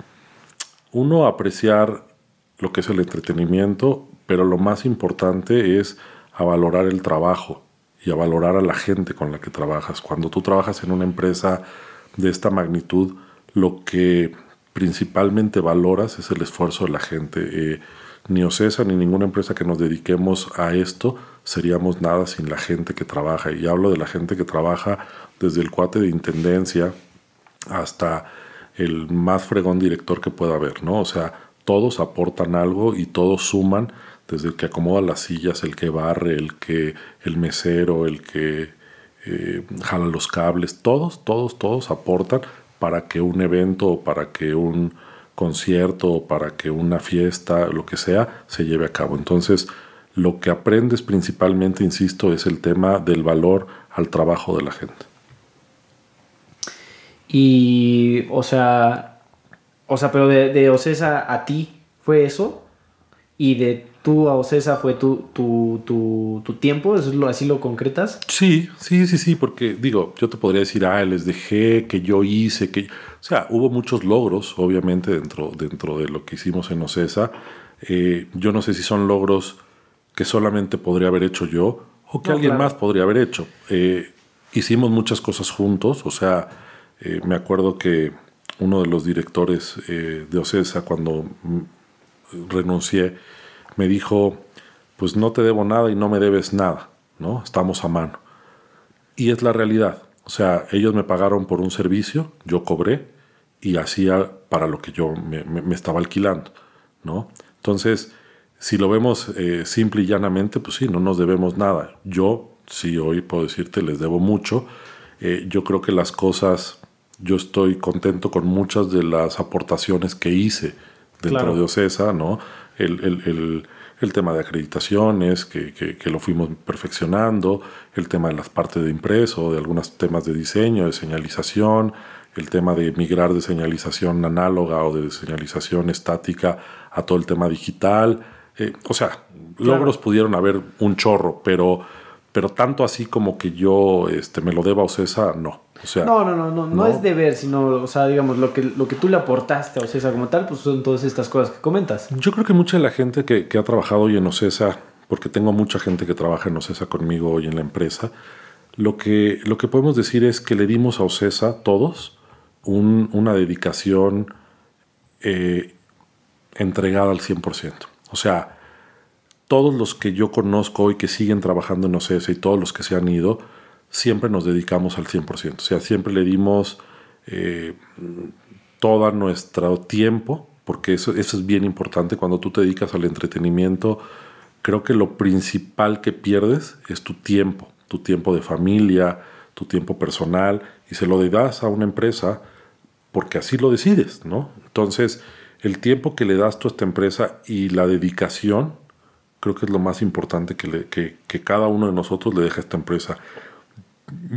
uno, apreciar lo que es el entretenimiento, pero lo más importante es a valorar el trabajo y a valorar a la gente con la que trabajas. Cuando tú trabajas en una empresa de esta magnitud, lo que principalmente valoras es el esfuerzo de la gente. Eh, ni OCESA ni ninguna empresa que nos dediquemos a esto seríamos nada sin la gente que trabaja. Y hablo de la gente que trabaja desde el cuate de intendencia hasta el más fregón director que pueda haber, ¿no? O sea, todos aportan algo y todos suman, desde el que acomoda las sillas, el que barre, el que el mesero, el que eh, jala los cables, todos, todos, todos aportan para que un evento o para que un concierto o para que una fiesta, lo que sea, se lleve a cabo. Entonces, lo que aprendes principalmente, insisto, es el tema del valor al trabajo de la gente. Y, o sea, o sea, pero de, de Ocesa a ti fue eso, y de tú a Ocesa fue tu, tu, tu, tu tiempo, ¿Eso lo, así lo concretas? Sí, sí, sí, sí, porque digo, yo te podría decir, ah, les dejé, que yo hice, que... O sea, hubo muchos logros, obviamente, dentro, dentro de lo que hicimos en Ocesa. Eh, yo no sé si son logros que solamente podría haber hecho yo o que alguien más podría haber hecho. Eh, hicimos muchas cosas juntos, o sea, eh, me acuerdo que uno de los directores eh, de OCESA, cuando renuncié, me dijo, pues no te debo nada y no me debes nada, ¿no? Estamos a mano. Y es la realidad. O sea, ellos me pagaron por un servicio, yo cobré y hacía para lo que yo me, me estaba alquilando, ¿no? Entonces, si lo vemos eh, simple y llanamente, pues sí, no nos debemos nada. Yo, sí, hoy puedo decirte, les debo mucho. Eh, yo creo que las cosas, yo estoy contento con muchas de las aportaciones que hice dentro de OCESA, ¿no? El, el, el, tema de acreditaciones, que, que, que, lo fuimos perfeccionando, el tema de las partes de impreso, de algunos temas de diseño, de señalización, el tema de migrar de señalización análoga o de señalización estática a todo el tema digital eh, o sea, logros pudieron haber un chorro, pero, pero tanto así como que yo este, me lo deba a Ocesa, no. O sea, no, no, no, no, no, es deber, sino, o sea, digamos, lo que, lo que tú le aportaste a Ocesa como tal, pues son todas estas cosas que comentas. Yo creo que mucha de la gente que, que ha trabajado hoy en Ocesa, porque tengo mucha gente que trabaja en Ocesa conmigo hoy en la empresa, lo que, lo que podemos decir es que le dimos a Ocesa todos un, una dedicación eh, entregada al 100%. O sea, todos los que yo conozco hoy que siguen trabajando en OCS y todos los que se han ido, siempre nos dedicamos al 100%. O sea, siempre le dimos eh, todo nuestro tiempo, porque eso, eso es bien importante cuando tú te dedicas al entretenimiento. Creo que lo principal que pierdes es tu tiempo, tu tiempo de familia, tu tiempo personal, y se lo das a una empresa porque así lo decides, ¿no? Entonces, el tiempo que le das tú a esta empresa y la dedicación, creo que es lo más importante que, que, cada uno de nosotros le deja a esta empresa.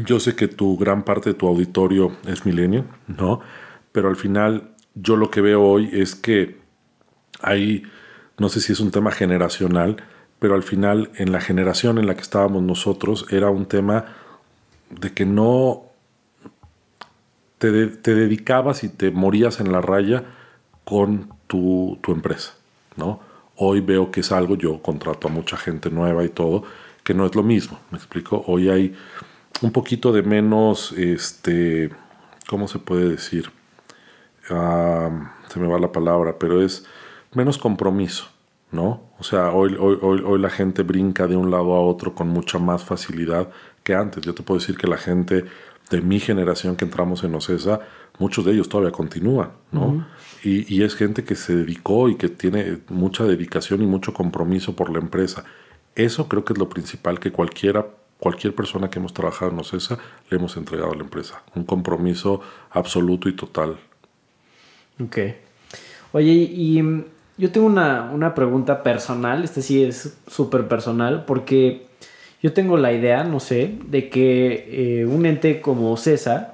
Yo sé que tu gran parte de tu auditorio es milenio, ¿no? Pero al final yo lo que veo hoy es que hay, no sé si es un tema generacional, pero al final en la generación en la que estábamos nosotros era un tema de que no te, te dedicabas y te morías en la raya con tu, empresa, ¿no? Hoy veo que es algo, yo contrato a mucha gente nueva y todo, que no es lo mismo, ¿me explico? Hoy hay un poquito de menos, este, ¿cómo se puede decir? se me va la palabra, pero es menos compromiso, ¿no? O sea, hoy, hoy, hoy, hoy la gente brinca de un lado a otro con mucha más facilidad que antes. Yo te puedo decir que la gente de mi generación que entramos en OCESA, muchos de ellos todavía continúan, ¿no? Y, es gente que se dedicó y que tiene mucha dedicación y mucho compromiso por la empresa. Eso creo que es lo principal que cualquiera, cualquier persona que hemos trabajado en OCESA le hemos entregado a la empresa. Un compromiso absoluto y total. Ok. Oye, y mm, yo tengo una, una pregunta personal, este sí es súper personal, porque yo tengo la idea, no sé, de que eh, un ente como CESA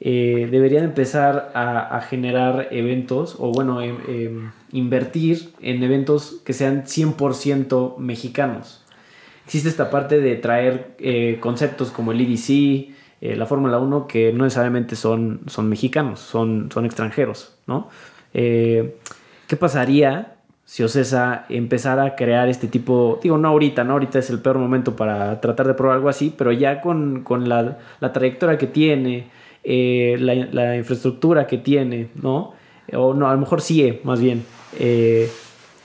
eh, debería empezar a, generar eventos o, bueno, em, em, invertir en eventos que sean 100% mexicanos. Existe esta parte de traer eh, conceptos como el EDC, la Fórmula 1, que no necesariamente son, son mexicanos, son, son extranjeros, ¿no? ¿Qué pasaría si Ocesa empezara a crear este tipo, digo, no ahorita, no ahorita es el peor momento para tratar de probar algo así, pero ya con, la, trayectoria que tiene, eh, la, infraestructura que tiene, ¿no? O no, a lo mejor sí, más bien, eh,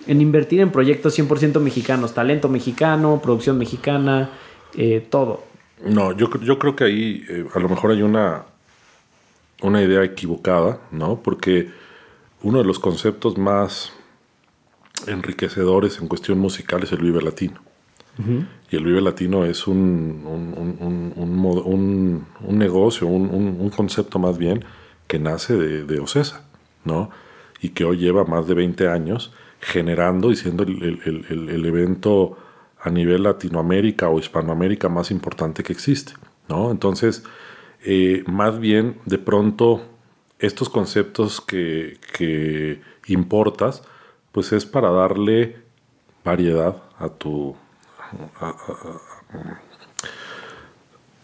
en invertir en proyectos 100% mexicanos, talento mexicano, producción mexicana, eh, todo. No, yo, yo creo que ahí a lo mejor hay una, una idea equivocada, ¿no? Porque uno de los conceptos más enriquecedores en cuestión musical es el Vive Latino. Y el Vive Latino es un, un, un, negocio, un, concepto más bien que nace de, de, Ocesa, ¿no? Y que hoy lleva más de 20 años generando y siendo el, el, evento a nivel Latinoamérica o Hispanoamérica más importante que existe, ¿no? Entonces, eh, más bien, de pronto, estos conceptos que, que importas, pues es para darle variedad a tu...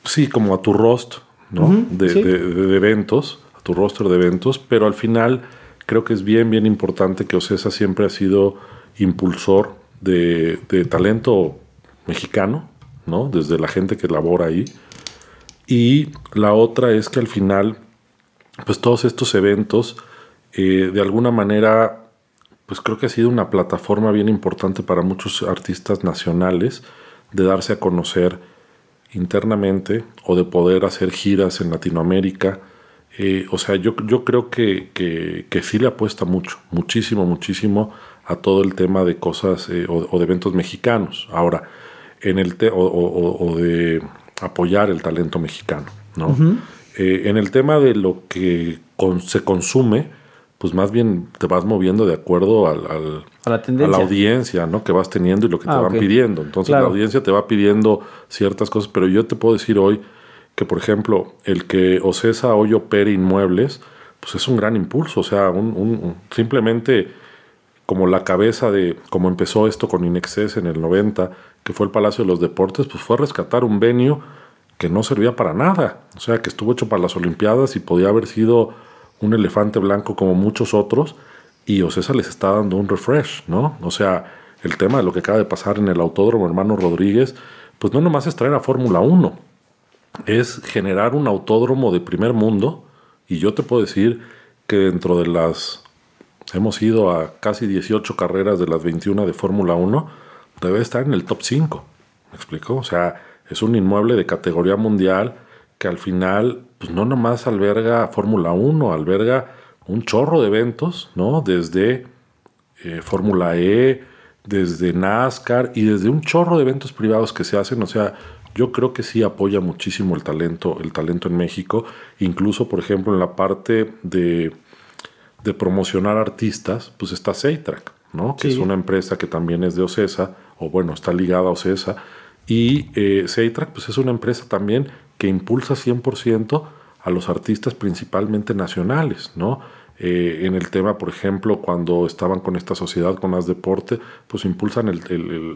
sí, como a tu roster, ¿no? de, eventos, a tu roster de eventos, pero al final creo que es bien, bien importante que Ocesa siempre ha sido impulsor de, talento mexicano, ¿no? Desde la gente que labora ahí. Y la otra es que al final, pues todos estos eventos, eh, de alguna manera pues creo que ha sido una plataforma bien importante para muchos artistas nacionales de darse a conocer internamente o de poder hacer giras en Latinoamérica. Eh, o sea, yo, yo creo que, que, sí le apuesta mucho, muchísimo, muchísimo a todo el tema de cosas eh, o, de eventos mexicanos. Ahora, en el o, de apoyar el talento mexicano, ¿no? Eh, en el tema de lo que se consume, pues más bien te vas moviendo de acuerdo al, a, la audiencia ¿no? que vas teniendo y lo que te ah, van pidiendo. Entonces la audiencia te va pidiendo ciertas cosas, pero yo te puedo decir hoy que, por ejemplo, el que Ocesa hoy opere inmuebles, pues es un gran impulso. O sea, un, simplemente como la cabeza de cómo empezó esto con Inexcess en el 90, que fue el Palacio de los Deportes, pues fue a rescatar un venio que no servía para nada. O sea, que estuvo hecho para las Olimpiadas y podía haber sido un elefante blanco como muchos otros y Ocesa les está dando un refresh, ¿no? O sea, el tema de lo que acaba de pasar en el autódromo hermano Rodríguez, pues no nomás es traer a Fórmula 1, es generar un autódromo de primer mundo y yo te puedo decir que dentro de las... Hemos ido a casi 18 carreras de las 21 de Fórmula 1, debe estar en el top 5. ¿Me explico? O sea, es un inmueble de categoría mundial que al final, pues no nomás alberga Fórmula 1, alberga un chorro de eventos, ¿no? Desde eh, Fórmula E, desde NASCAR y desde un chorro de eventos privados que se hacen. O sea, yo creo que sí apoya muchísimo el talento, el talento en México, incluso, por ejemplo, en la parte de, de promocionar artistas, pues está Seitrack, ¿no? Que es una empresa que también es de Ocesa, o bueno, está ligada a Ocesa. Y eh, pues es una empresa también que impulsa 100% a los artistas principalmente nacionales, ¿no? Eh, en el tema, por ejemplo, cuando estaban con esta sociedad, con más deporte, pues impulsan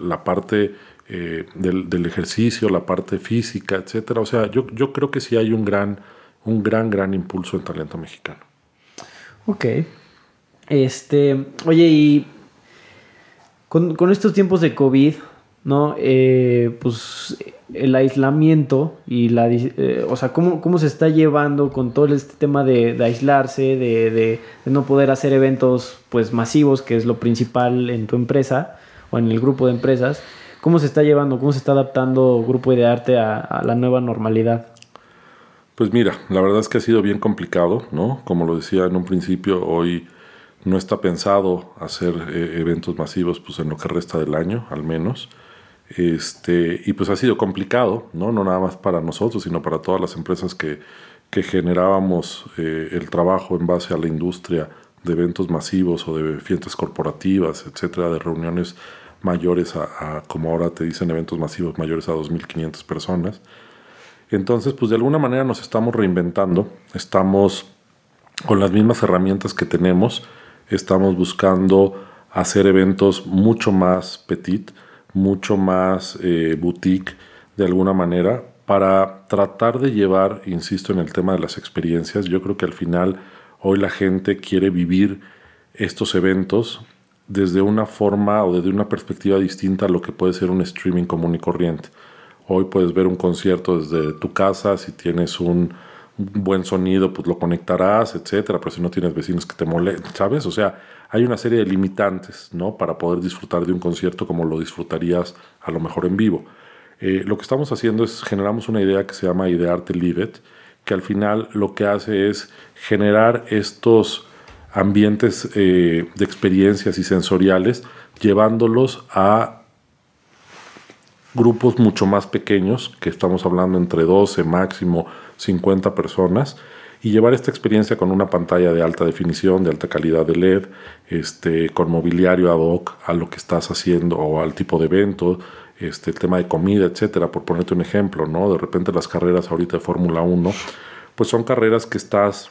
la parte eh, del, ejercicio, la parte física, etcétera. O sea, yo, yo creo que sí hay un gran, un gran, gran impulso en talento mexicano. Ok. Este, oye, y con, con estos tiempos de COVID, ¿no? Eh, pues el aislamiento y la... Eh, o sea, ¿cómo, ¿cómo, se está llevando con todo este tema de, aislarse, de, de, no poder hacer eventos pues masivos, que es lo principal en tu empresa o en el grupo de empresas? ¿Cómo se está llevando, cómo se está adaptando Grupo de Arte a, a la nueva normalidad? Pues mira, la verdad es que ha sido bien complicado, ¿no? Como lo decía en un principio, hoy no está pensado hacer eh, eventos masivos pues en lo que resta del año, al menos. Este, y pues ha sido complicado, ¿no? No nada más para nosotros, sino para todas las empresas que, que generábamos eh, el trabajo en base a la industria de eventos masivos o de fiestas corporativas, etcétera, de reuniones mayores a, a, como ahora te dicen, eventos masivos mayores a 2.500 personas. Entonces, pues de alguna manera nos estamos reinventando, estamos con las mismas herramientas que tenemos, estamos buscando hacer eventos mucho más petit, mucho más eh, boutique de alguna manera, para tratar de llevar, insisto, en el tema de las experiencias. Yo creo que al final hoy la gente quiere vivir estos eventos desde una forma o desde una perspectiva distinta a lo que puede ser un streaming común y corriente. Hoy puedes ver un concierto desde tu casa, si tienes un buen sonido, pues lo conectarás, etcétera, pero si no tienes vecinos que te molesten, ¿sabes? O sea, hay una serie de limitantes, ¿no? Para poder disfrutar de un concierto como lo disfrutarías a lo mejor en vivo. Eh, lo que estamos haciendo es generamos una idea que se llama Idearte Live que al final lo que hace es generar estos ambientes eh, de experiencias y sensoriales, llevándolos a grupos mucho más pequeños, que estamos hablando entre 12, máximo 50 personas, y llevar esta experiencia con una pantalla de alta definición, de alta calidad de LED, este, con mobiliario ad hoc a lo que estás haciendo o al tipo de evento, este, el tema de comida, etcétera, por ponerte un ejemplo, ¿no? De repente las carreras ahorita de Fórmula 1, pues son carreras que estás,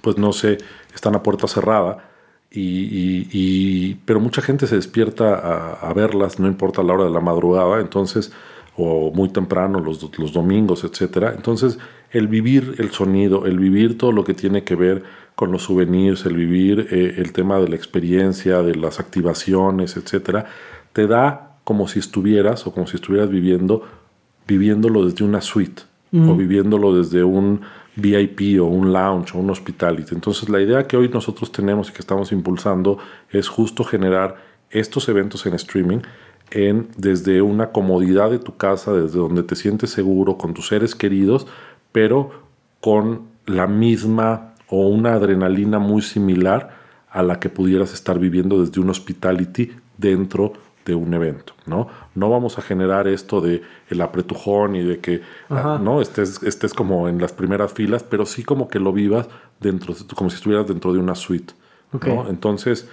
pues no sé, están a puerta cerrada, y, pero mucha gente se despierta a, verlas, no importa la hora de la madrugada, entonces, o muy temprano, los, los domingos, etcétera. Entonces, el vivir el sonido, el vivir todo lo que tiene que ver con los souvenirs, el vivir eh, el tema de la experiencia, de las activaciones, etcétera, te da como si estuvieras o como si estuvieras viviendo, viviéndolo desde una suite o viviéndolo desde un VIP o un lounge o un hospitality. Entonces la idea que hoy nosotros tenemos y que estamos impulsando es justo generar estos eventos en streaming en, desde una comodidad de tu casa, desde donde te sientes seguro con tus seres queridos, pero con la misma o una adrenalina muy similar a la que pudieras estar viviendo desde un hospitality dentro de un evento, ¿no? No vamos a generar esto de el apretujón y de que ah, no estés, estés como en las primeras filas, pero sí como que lo vivas dentro, como si estuvieras dentro de una suite. Entonces,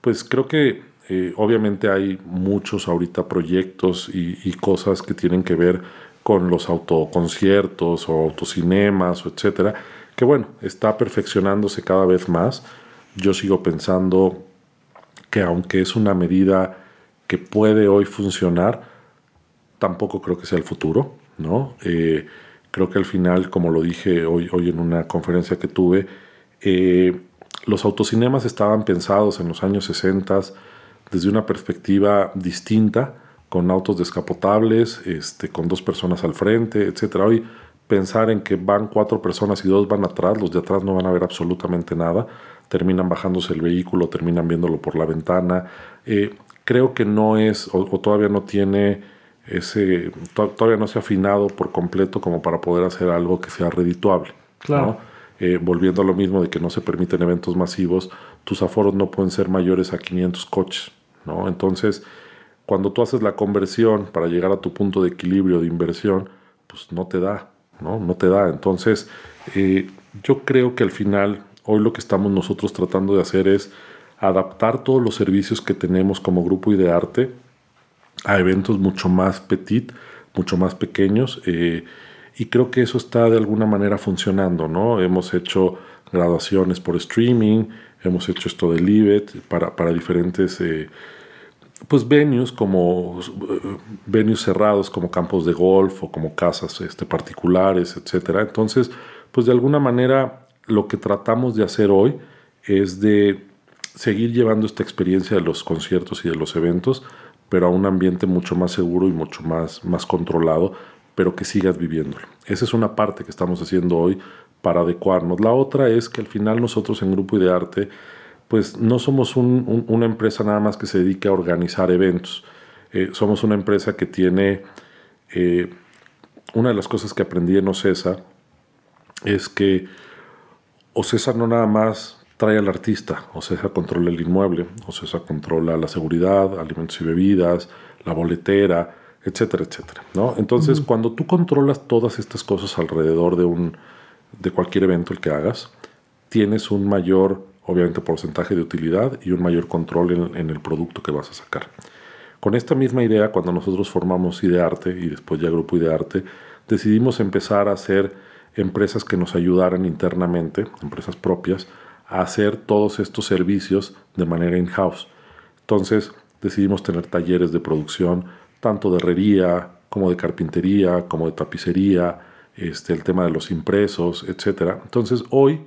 pues creo que eh, obviamente hay muchos ahorita proyectos y, cosas que tienen que ver con los autoconciertos o autocinemas o etcétera, que bueno, está perfeccionándose cada vez más. Yo sigo pensando que aunque es una medida que puede hoy funcionar, tampoco creo que sea el futuro, ¿no? Eh, creo que al final, como lo dije hoy, hoy en una conferencia que tuve, eh, los autocinemas estaban pensados en los años 60 desde una perspectiva distinta, con autos descapotables, este, con dos personas al frente, etc. Hoy pensar en que van cuatro personas y dos van atrás, los de atrás no van a ver absolutamente nada, terminan bajándose el vehículo, terminan viéndolo por la ventana. Eh, creo que no es o, todavía no tiene ese, todavía no se ha afinado por completo como para poder hacer algo que sea redituable. Claro. Eh, volviendo a lo mismo de que no se permiten eventos masivos, tus aforos no pueden ser mayores a 500 coches. ¿no? Entonces, cuando tú haces la conversión para llegar a tu punto de equilibrio de inversión, pues no te da, ¿no? No te da. Entonces, eh, yo creo que al final, hoy lo que estamos nosotros tratando de hacer es adaptar todos los servicios que tenemos como grupo Idearte a eventos mucho más petit, mucho más pequeños. Eh, y creo que eso está de alguna manera funcionando, ¿no? Hemos hecho graduaciones por streaming, hemos hecho esto de Livet para, para diferentes eh, pues venues como eh, venues cerrados como campos de golf o como casas este, particulares, etcétera. Entonces, pues de alguna manera lo que tratamos de hacer hoy es de seguir llevando esta experiencia de los conciertos y de los eventos, pero a un ambiente mucho más seguro y mucho más, más controlado, pero que sigas viviéndolo. Esa es una parte que estamos haciendo hoy para adecuarnos. La otra es que al final nosotros en Grupo Idearte, pues no somos una empresa nada más que se dedique a organizar eventos. Eh, somos una empresa que tiene, eh, una de las cosas que aprendí en OCESA es que OCESA no nada más trae al artista, OCESA controla el inmueble, OCESA controla la seguridad, alimentos y bebidas, la boletera, etcétera, etcétera. ¿no? Entonces, cuando tú controlas todas estas cosas alrededor de, un, de cualquier evento el que hagas, tienes un mayor, obviamente, porcentaje de utilidad y un mayor control en, en el producto que vas a sacar. Con esta misma idea, cuando nosotros formamos Idearte y después ya Grupo Idearte, decidimos empezar a hacer empresas que nos ayudaran internamente, empresas propias, hacer todos estos servicios de manera in-house. Entonces decidimos tener talleres de producción, tanto de herrería como de carpintería, como de tapicería, este, el tema de los impresos, etc. Entonces hoy,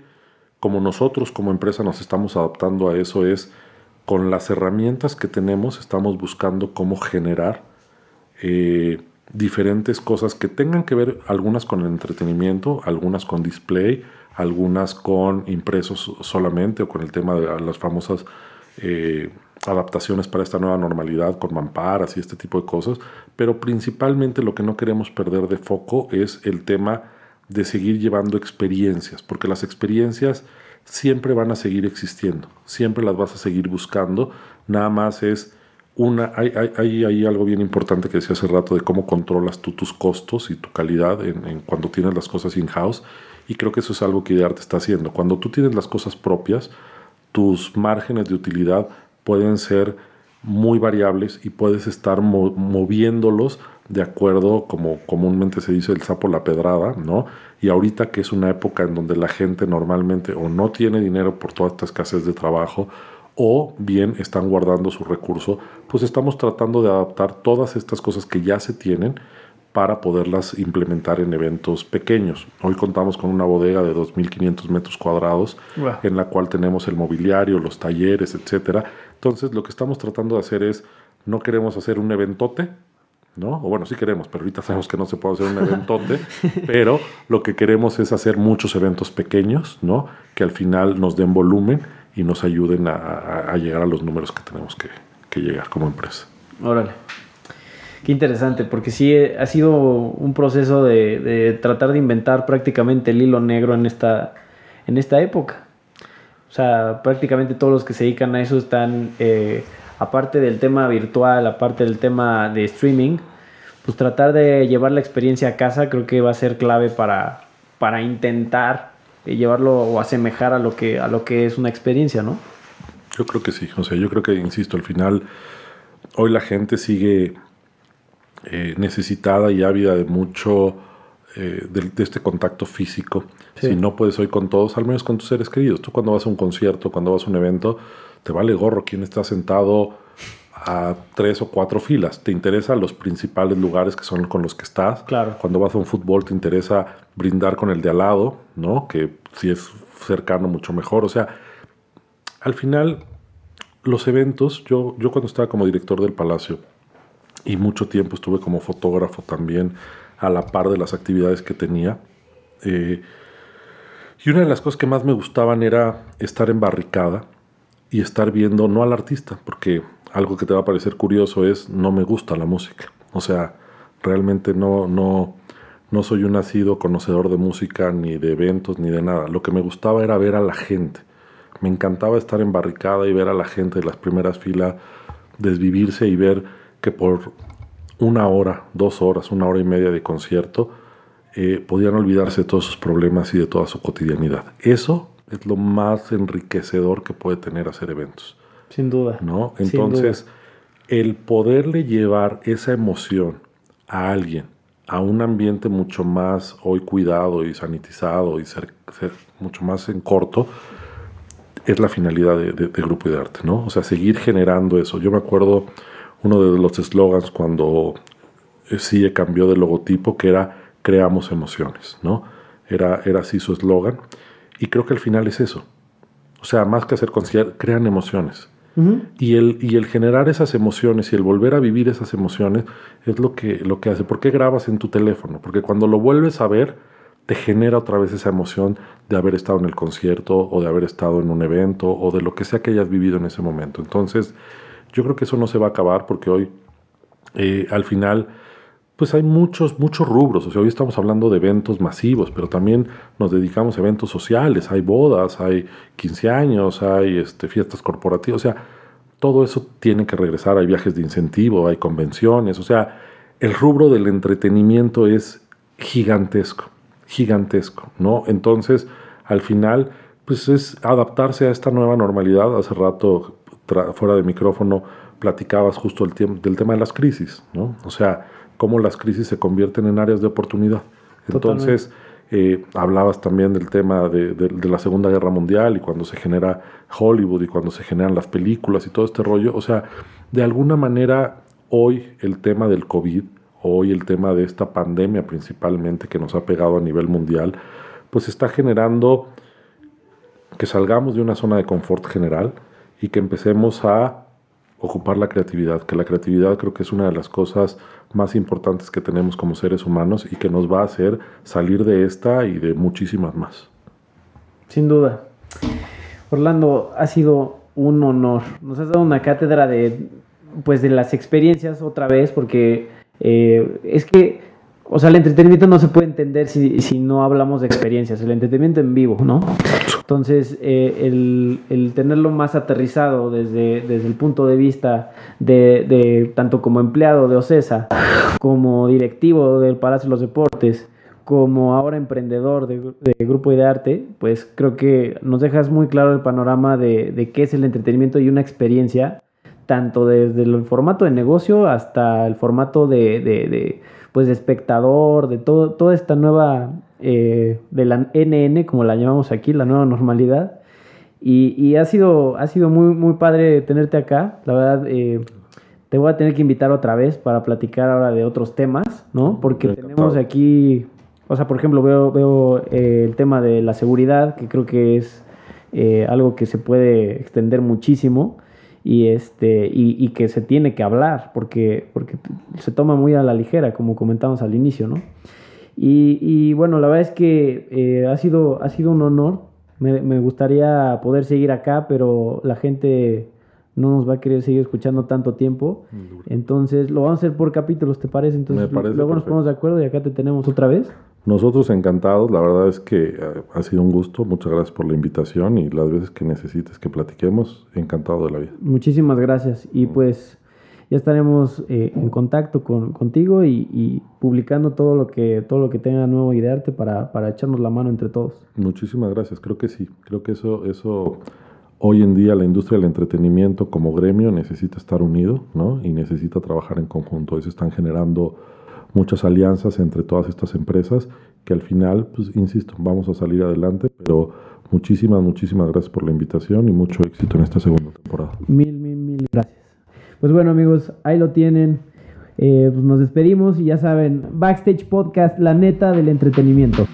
como nosotros como empresa nos estamos adaptando a eso, es con las herramientas que tenemos, estamos buscando cómo generar eh, diferentes cosas que tengan que ver, algunas con el entretenimiento, algunas con display, algunas con impresos solamente o con el tema de las famosas eh, adaptaciones para esta nueva normalidad con mamparas y este tipo de cosas, pero principalmente lo que no queremos perder de foco es el tema de seguir llevando experiencias, porque las experiencias siempre van a seguir existiendo, siempre las vas a seguir buscando, nada más es una, hay, hay, hay, algo bien importante que decía hace rato de cómo controlas tú tus costos y tu calidad en, cuando tienes las cosas in-house y creo que eso es algo que Idearte está haciendo. Cuando tú tienes las cosas propias, tus márgenes de utilidad pueden ser muy variables y puedes estar moviéndolos de acuerdo, como comúnmente se dice, el sapo la pedrada, ¿no? Y ahorita que es una época en donde la gente normalmente o no tiene dinero por toda esta escasez de trabajo o bien están guardando su recurso, pues estamos tratando de adaptar todas estas cosas que ya se tienen para poderlas implementar en eventos pequeños. Hoy contamos con una bodega de 2.500 metros cuadrados en la cual tenemos el mobiliario, los talleres, etc. Entonces lo que estamos tratando de hacer es, no queremos hacer un eventote, ¿no? O bueno, sí queremos, pero ahorita sabemos que no se puede hacer un eventote, (laughs) pero lo que queremos es hacer muchos eventos pequeños, ¿no? Que al final nos den volumen y nos ayuden a, llegar a los números que tenemos que, que llegar como empresa. Órale. Qué interesante, porque sí eh, ha sido un proceso de, tratar de inventar prácticamente el hilo negro en esta, en esta época. O sea, prácticamente todos los que se dedican a eso están, eh, aparte del tema virtual, aparte del tema de streaming, pues tratar de llevar la experiencia a casa creo que va a ser clave para, para intentar eh, llevarlo o asemejar a lo, que, a lo que es una experiencia, ¿no? Yo creo que sí, o sea, yo creo que, insisto, al final, hoy la gente sigue eh, necesitada y ávida de mucho, eh, de, este contacto físico. Si no puedes hoy con todos, al menos con tus seres queridos. Tú cuando vas a un concierto, cuando vas a un evento, te vale gorro quién está sentado a tres o cuatro filas. Te interesan los principales lugares que son con los que estás. Claro. Cuando vas a un fútbol te interesa brindar con el de al lado, ¿no? Que si es cercano mucho mejor. O sea, al final los eventos, yo, yo cuando estaba como director del Palacio, y mucho tiempo estuve como fotógrafo también a la par de las actividades que tenía. Eh, y una de las cosas que más me gustaban era estar en barricada y estar viendo, no al artista, porque algo que te va a parecer curioso es, no me gusta la música. O sea, realmente no, no, no soy un nacido conocedor de música, ni de eventos, ni de nada. Lo que me gustaba era ver a la gente. Me encantaba estar en barricada y ver a la gente de las primeras filas desvivirse y ver que por una hora, dos horas, una hora y media de concierto, eh, podían olvidarse de todos sus problemas y de toda su cotidianidad. Eso es lo más enriquecedor que puede tener hacer eventos. Sin duda. ¿no? Entonces, el poderle llevar esa emoción a alguien, a un ambiente mucho más hoy cuidado y sanitizado y ser, mucho más en corto, es la finalidad de, de, de Grupo de Arte, ¿no? O sea, seguir generando eso. Yo me acuerdo uno de los eslogans cuando CIE cambió de logotipo, que era creamos emociones, ¿no? Era, era así su eslogan. Y creo que al final es eso. O sea, más que hacer conciertos, crean emociones. y, el, y el generar esas emociones y el volver a vivir esas emociones es lo que, lo que hace. ¿Por qué grabas en tu teléfono? Porque cuando lo vuelves a ver, te genera otra vez esa emoción de haber estado en el concierto o de haber estado en un evento o de lo que sea que hayas vivido en ese momento. Entonces, yo creo que eso no se va a acabar porque hoy, eh, al final, pues hay muchos, muchos rubros. O sea, hoy estamos hablando de eventos masivos, pero también nos dedicamos a eventos sociales. Hay bodas, hay 15 años, hay este, fiestas corporativas. O sea, todo eso tiene que regresar. Hay viajes de incentivo, hay convenciones. O sea, el rubro del entretenimiento es gigantesco, gigantesco, ¿no? Entonces, al final, pues es adaptarse a esta nueva normalidad. Hace rato, fuera de micrófono, platicabas justo el del tema de las crisis, ¿no? O sea, cómo las crisis se convierten en áreas de oportunidad. Entonces, eh, hablabas también del tema de, la Segunda Guerra Mundial y cuando se genera Hollywood y cuando se generan las películas y todo este rollo. O sea, de alguna manera, hoy el tema del COVID, hoy el tema de esta pandemia principalmente que nos ha pegado a nivel mundial, pues está generando que salgamos de una zona de confort general y que empecemos a ocupar la creatividad, que la creatividad creo que es una de las cosas más importantes que tenemos como seres humanos y que nos va a hacer salir de esta y de muchísimas más. Sin duda. Orlando, ha sido un honor. Nos has dado una cátedra de, pues, de las experiencias otra vez, porque eh, es que o sea, el entretenimiento no se puede entender si, si, no hablamos de experiencias, el entretenimiento en vivo, ¿no? Entonces, eh, el, el, tenerlo más aterrizado desde, desde el punto de vista de, de, tanto como empleado de OCESA, como directivo del Palacio de los Deportes, como ahora emprendedor de, de Grupo Idearte, pues creo que nos dejas muy claro el panorama de, de qué es el entretenimiento y una experiencia, tanto desde el formato de negocio hasta el formato de pues de espectador, de todo, toda esta nueva, eh, de la NN, como la llamamos aquí, la nueva normalidad. Y, ha, sido, ha sido muy, muy padre tenerte acá. La verdad, eh, te voy a tener que invitar otra vez para platicar ahora de otros temas, ¿no? Porque tenemos aquí, o sea, por ejemplo, veo, veo eh, el tema de la seguridad, que creo que es algo que se puede extender muchísimo y, este, y, que se tiene que hablar porque, porque se toma muy a la ligera, como comentamos al inicio, ¿no? Y, bueno, la verdad es que eh, ha, sido, ha sido un honor. Me, me, gustaría poder seguir acá, pero la gente no nos va a querer seguir escuchando tanto tiempo. Entonces lo vamos a hacer por capítulos, ¿te parece? Entonces luego nos ponemos de acuerdo y acá te tenemos otra vez. Nosotros encantados, la verdad es que eh, ha sido un gusto, muchas gracias por la invitación y las veces que necesites que platiquemos, encantado de la vida. Muchísimas gracias y pues ya estaremos eh, en contacto con, contigo y, publicando todo lo que todo lo que tenga nuevo idearte para, para echarnos la mano entre todos. Muchísimas gracias, creo que sí, creo que eso, eso hoy en día la industria del entretenimiento como gremio necesita estar unido ¿no? y necesita trabajar en conjunto, se están generando muchas alianzas entre todas estas empresas que al final, pues insisto, vamos a salir adelante, pero muchísimas, muchísimas gracias por la invitación y mucho éxito en esta segunda temporada. Mil, mil, mil gracias. Pues bueno amigos, ahí lo tienen. Eh, pues nos despedimos y ya saben, Backstage Podcast, la neta del entretenimiento.